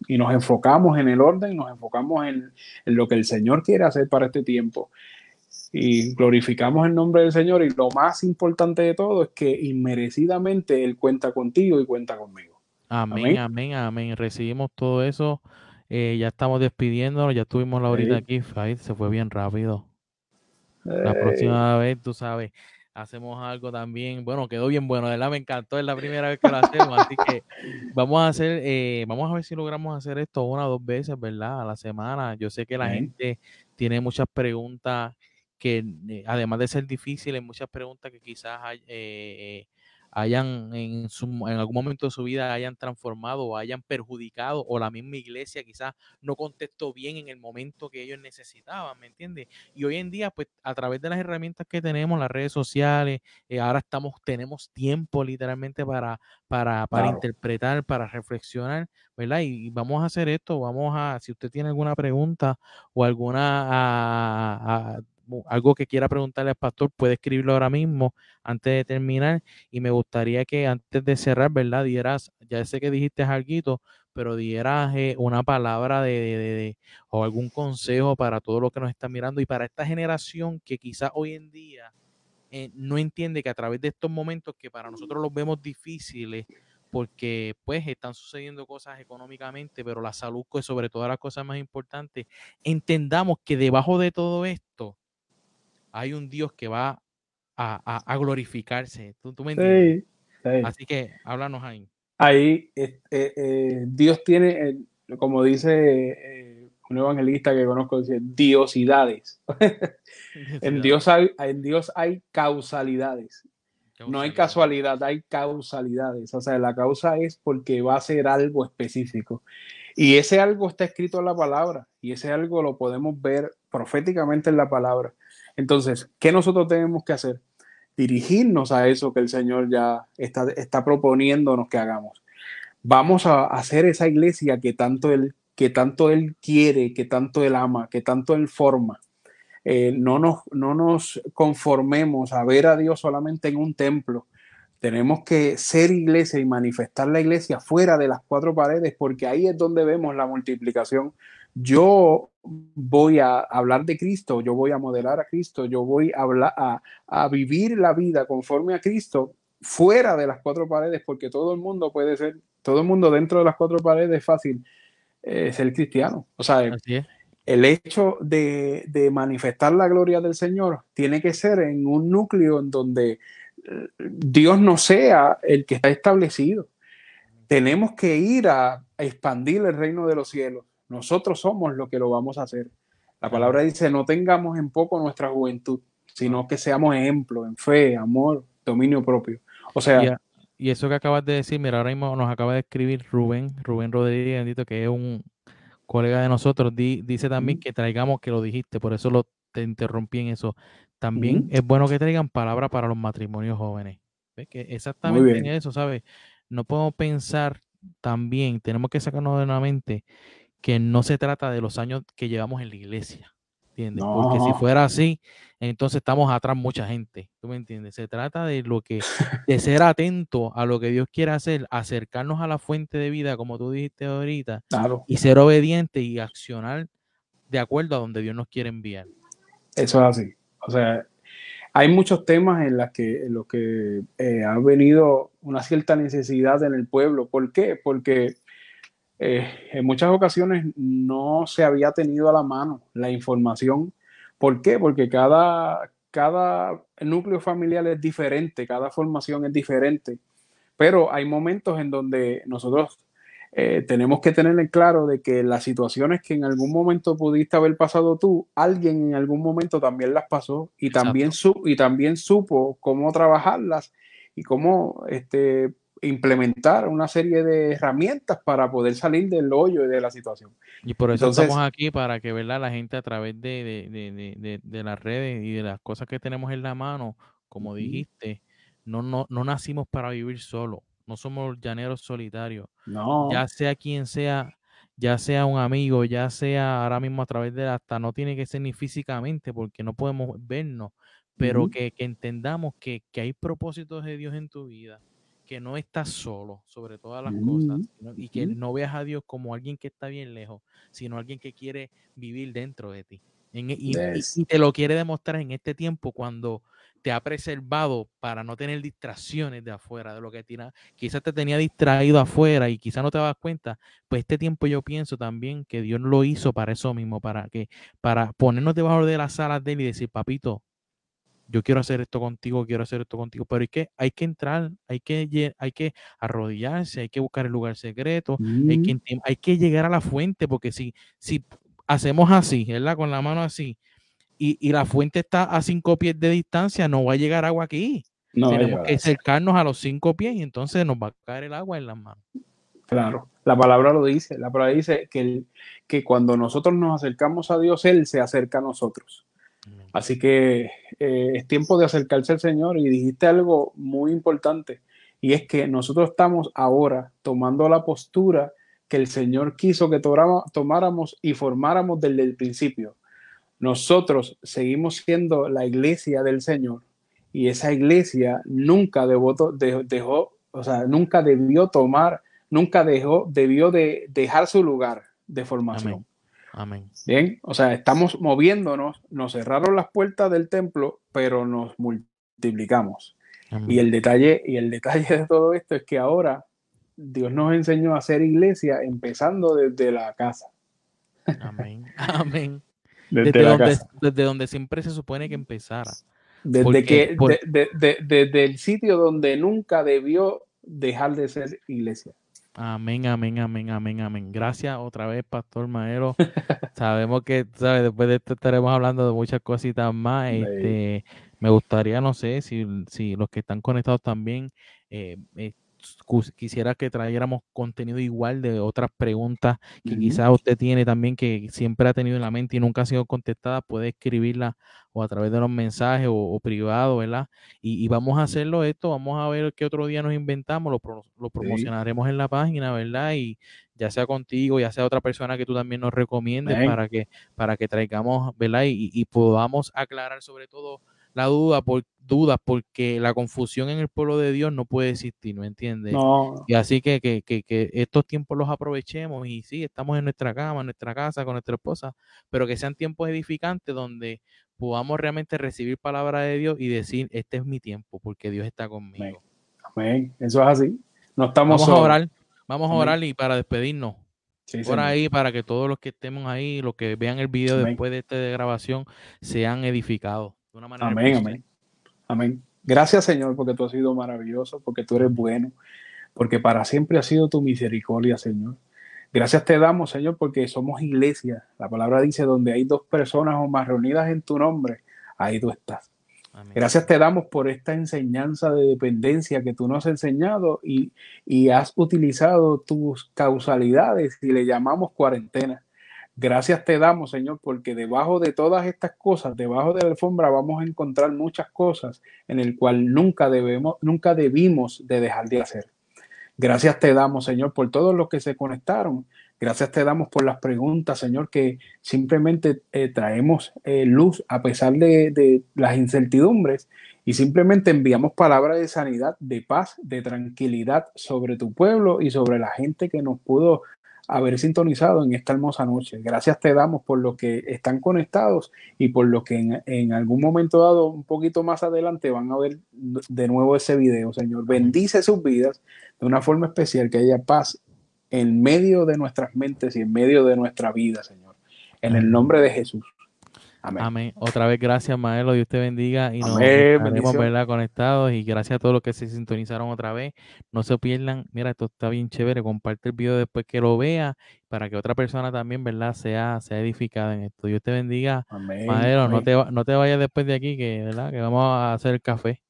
nos enfocamos en el orden, nos enfocamos en, en, lo que el Señor quiere hacer para este tiempo. Y glorificamos el nombre del Señor. Y lo más importante de todo es que inmerecidamente Él cuenta contigo y cuenta conmigo. Amén, amén, amén. Recibimos todo eso. Eh, ya estamos despidiéndonos, ya tuvimos la horita aquí, se fue bien rápido. La próxima vez, tú sabes, hacemos algo también. Bueno, quedó bien bueno, ¿verdad? Me encantó, es la primera vez que lo hacemos, así que vamos a hacer, eh, vamos a ver si logramos hacer esto una o dos veces, ¿verdad? A la semana. Yo sé que la gente tiene muchas preguntas que, eh, además de ser difíciles, muchas preguntas que quizás hay, hayan en, su, en algún momento de su vida hayan transformado o hayan perjudicado o la misma iglesia quizás no contestó bien en el momento que ellos necesitaban, ¿me entiendes? Y hoy en día, pues a través de las herramientas que tenemos, las redes sociales, eh, ahora estamos, tenemos tiempo literalmente para, para, para interpretar, para reflexionar, ¿verdad? Y, vamos a hacer esto, vamos a, si usted tiene alguna pregunta o alguna algo que quiera preguntarle al pastor, puede escribirlo ahora mismo antes de terminar. Y me gustaría que antes de cerrar, ¿verdad? Dieras, ya sé que dijiste algo, pero dieras eh, una palabra de, o algún consejo para todos los que nos están mirando y para esta generación que quizás hoy en día eh, no entiende que a través de estos momentos que para nosotros los vemos difíciles, porque pues están sucediendo cosas económicamente, pero la salud es sobre todas las cosas más importantes, entendamos que debajo de todo esto hay un Dios que va a, glorificarse. ¿Tú, me entiendes? Así que háblanos ahí. Ahí eh, eh, Dios tiene, como dice eh, un evangelista que conozco, dice diosidades. en, Dios hay, en Dios hay causalidades. No hay casualidad, hay causalidades. O sea, la causa es porque va a ser algo específico. Y ese algo está escrito en la palabra. Y ese algo lo podemos ver proféticamente en la palabra. Entonces, ¿qué nosotros tenemos que hacer? Dirigirnos a eso que el Señor ya está, está proponiéndonos que hagamos. Vamos a hacer esa iglesia que tanto Él, que tanto él quiere, que tanto Él ama, que tanto Él forma. eh, no, nos, no nos conformemos a ver a Dios solamente en un templo. Tenemos que ser iglesia y manifestar la iglesia fuera de las cuatro paredes, porque ahí es donde vemos la multiplicación. Yo voy a hablar de Cristo, yo voy a modelar a Cristo, yo voy a, hablar, a, a vivir la vida conforme a Cristo fuera de las cuatro paredes, porque todo el mundo puede ser, todo el mundo dentro de las cuatro paredes es fácil eh, ser cristiano. O sea, el hecho de, de, manifestar la gloria del Señor tiene que ser en un núcleo en donde eh, Dios no sea el que está establecido. Tenemos que ir a, a expandir el reino de los cielos. Nosotros somos lo que lo vamos a hacer. La palabra dice, no tengamos en poco nuestra juventud, sino que seamos ejemplo en fe, amor, dominio propio. O sea... Y, eso que acabas de decir, mira, ahora mismo nos acaba de escribir Rubén, Rubén Rodríguez, bendito, que es un colega de nosotros, dice también que traigamos, que lo dijiste, por eso lo, te interrumpí en eso. También es bueno que traigan palabras para los matrimonios jóvenes. ¿Ves? Que exactamente en eso, ¿sabes? No podemos pensar también, tenemos que sacarnos de la mente que no se trata de los años que llevamos en la iglesia. ¿Entiendes? Porque si fuera así, entonces estamos atrás mucha gente. ¿Tú me entiendes? Se trata de lo que, de ser atento a lo que Dios quiere hacer, acercarnos a la fuente de vida, como tú dijiste ahorita, y ser obediente y accionar de acuerdo a donde Dios nos quiere enviar. Eso es así. O sea, hay muchos temas en los que, en que eh, ha venido una cierta necesidad en el pueblo. ¿Por qué? Porque eh, en muchas ocasiones no se había tenido a la mano la información. ¿Por qué? Porque cada, cada núcleo familiar es diferente, cada formación es diferente, pero hay momentos en donde nosotros eh, tenemos que tener en claro de que las situaciones que en algún momento pudiste haber pasado tú, alguien en algún momento también las pasó y también, su, y también supo cómo trabajarlas y cómo este, implementar una serie de herramientas para poder salir del hoyo y de la situación. Y por eso estamos aquí, para que ¿verdad? la gente a través de, de, de, de, las redes y de las cosas que tenemos en la mano, como dijiste, no, no, no nacimos para vivir solo, no somos llaneros solitarios. No. Ya sea quien sea, ya sea un amigo, ya sea ahora mismo a través de hasta no tiene que ser ni físicamente porque no podemos vernos, pero que, que, entendamos que, que hay propósitos de Dios en tu vida que no estás solo sobre todas las cosas y que no veas a Dios como alguien que está bien lejos, sino alguien que quiere vivir dentro de ti. E, y, te lo quiere demostrar en este tiempo cuando te ha preservado para no tener distracciones de afuera, de lo que tira, quizás te tenía distraído afuera y quizás no te das cuenta, pues este tiempo yo pienso también que Dios lo hizo para eso mismo, para que para ponernos debajo de las alas de él y decir, papito, yo quiero hacer esto contigo, quiero hacer esto contigo, pero hay que, hay que entrar, hay que, hay que arrodillarse, hay que buscar el lugar secreto, hay, que, mm. hay que llegar a la fuente, porque si, si hacemos así, ¿verdad? Con la mano así, y, y la fuente está a cinco pies de distancia, no va a llegar agua aquí. No Tenemos que acercarnos a los cinco pies y entonces nos va a caer el agua en las manos. Claro, la palabra lo dice, la palabra dice que, que cuando nosotros nos acercamos a Dios, Él se acerca a nosotros. Así que eh, es tiempo de acercarse al Señor y dijiste algo muy importante y es que nosotros estamos ahora tomando la postura que el Señor quiso que tomáramos y formáramos desde el principio. Nosotros seguimos siendo la iglesia del Señor y esa iglesia nunca dejó, o sea, nunca debió tomar, nunca dejó, debió de dejar su lugar de formación. Bien, o sea, estamos moviéndonos, nos cerraron las puertas del templo, pero nos multiplicamos. Y el detalle, y el detalle de todo esto es que ahora Dios nos enseñó a hacer iglesia empezando desde la casa. Amén. Amén. Desde, donde, desde donde siempre se supone que empezara. Desde que, desde el sitio donde nunca debió dejar de ser iglesia. Amén, amén, amén, amén, amén. Gracias otra vez, Pastor Maero. Sabemos que, ¿sabes? Después de esto estaremos hablando de muchas cositas más. Este, me gustaría, no sé, si, si los que están conectados también, eh, eh, quisiera que trayéramos contenido igual de otras preguntas que quizás usted tiene también que siempre ha tenido en la mente y nunca ha sido contestada, puede escribirla o a través de los mensajes o, privado, ¿verdad? Y, vamos a hacerlo esto, vamos a ver qué otro día nos inventamos, lo, lo promocionaremos en la página, ¿verdad? Y ya sea contigo, ya sea otra persona que tú también nos recomiendes para que, para que traigamos, ¿verdad? Y, y podamos aclarar sobre todo la duda por dudas porque la confusión en el pueblo de Dios no puede existir, ¿no entiendes? Y así que, que, que, estos tiempos los aprovechemos y sí, estamos en nuestra cama, en nuestra casa, con nuestra esposa, pero que sean tiempos edificantes donde podamos realmente recibir palabra de Dios y decir, este es mi tiempo porque Dios está conmigo. Amén. Eso es así. No estamos Vamos a orar. Vamos a orar y para despedirnos. por ahí para que todos los que estemos ahí, los que vean el video después de esta grabación, sean edificados. Amén, amén. Amén. Gracias, Señor, porque tú has sido maravilloso, porque tú eres bueno, porque para siempre ha sido tu misericordia, Señor. Gracias te damos, Señor, porque somos iglesia. La palabra dice, donde hay dos personas o más reunidas en tu nombre, ahí tú estás. Gracias te damos por esta enseñanza de dependencia que tú nos has enseñado y, y has utilizado tus causalidades y le llamamos cuarentena. Gracias te damos, Señor, porque debajo de todas estas cosas, debajo de la alfombra, vamos a encontrar muchas cosas en el cual nunca debemos, nunca debimos de dejar de hacer. Gracias te damos, Señor, por todos los que se conectaron. Gracias te damos por las preguntas, Señor, que simplemente eh, traemos eh, luz a pesar de, de las incertidumbres y simplemente enviamos palabras de sanidad, de paz, de tranquilidad sobre tu pueblo y sobre la gente que nos pudo haber sintonizado en esta hermosa noche. Gracias te damos por lo que están conectados y por lo que en, algún momento dado, un poquito más adelante, van a ver de nuevo ese video, Señor. Bendice sus vidas de una forma especial, que haya paz en medio de nuestras mentes y en medio de nuestra vida, Señor. En el nombre de Jesús. Amén. Otra vez gracias, Maelo. Dios te bendiga y nos estaremos conectados. Y gracias a todos los que se sintonizaron otra vez. No se pierdan. Mira, esto está bien chévere. Comparte el video después que lo vea para que otra persona también, ¿verdad? Sea, sea edificada en esto. Dios te bendiga. Amén. no te, no te vayas después de aquí, que, ¿verdad? Que vamos a hacer el café.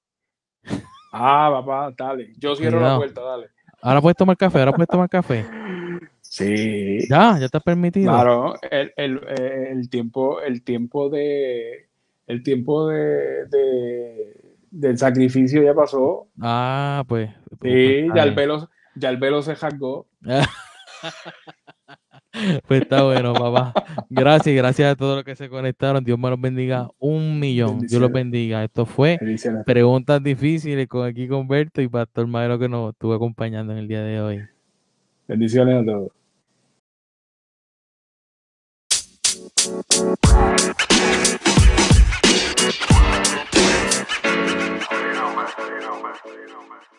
Ah, papá, dale. Yo cierro la puerta, dale. Ahora puedes tomar café, ahora puedes tomar café. Sí. Ya, ya está permitido. Claro, el, el, el tiempo, el tiempo de el tiempo de, de, del sacrificio ya pasó. Ah, pues. pues sí, pues, ya el velo, ya el velo se jagó. pues está bueno, papá. Gracias, gracias a todos los que se conectaron. Dios me los bendiga un millón. Dios los bendiga. Esto fue preguntas difíciles con aquí con Berto y Pastor Madero que nos estuvo acompañando en el día de hoy. Bendiciones a todos. You know, man. You.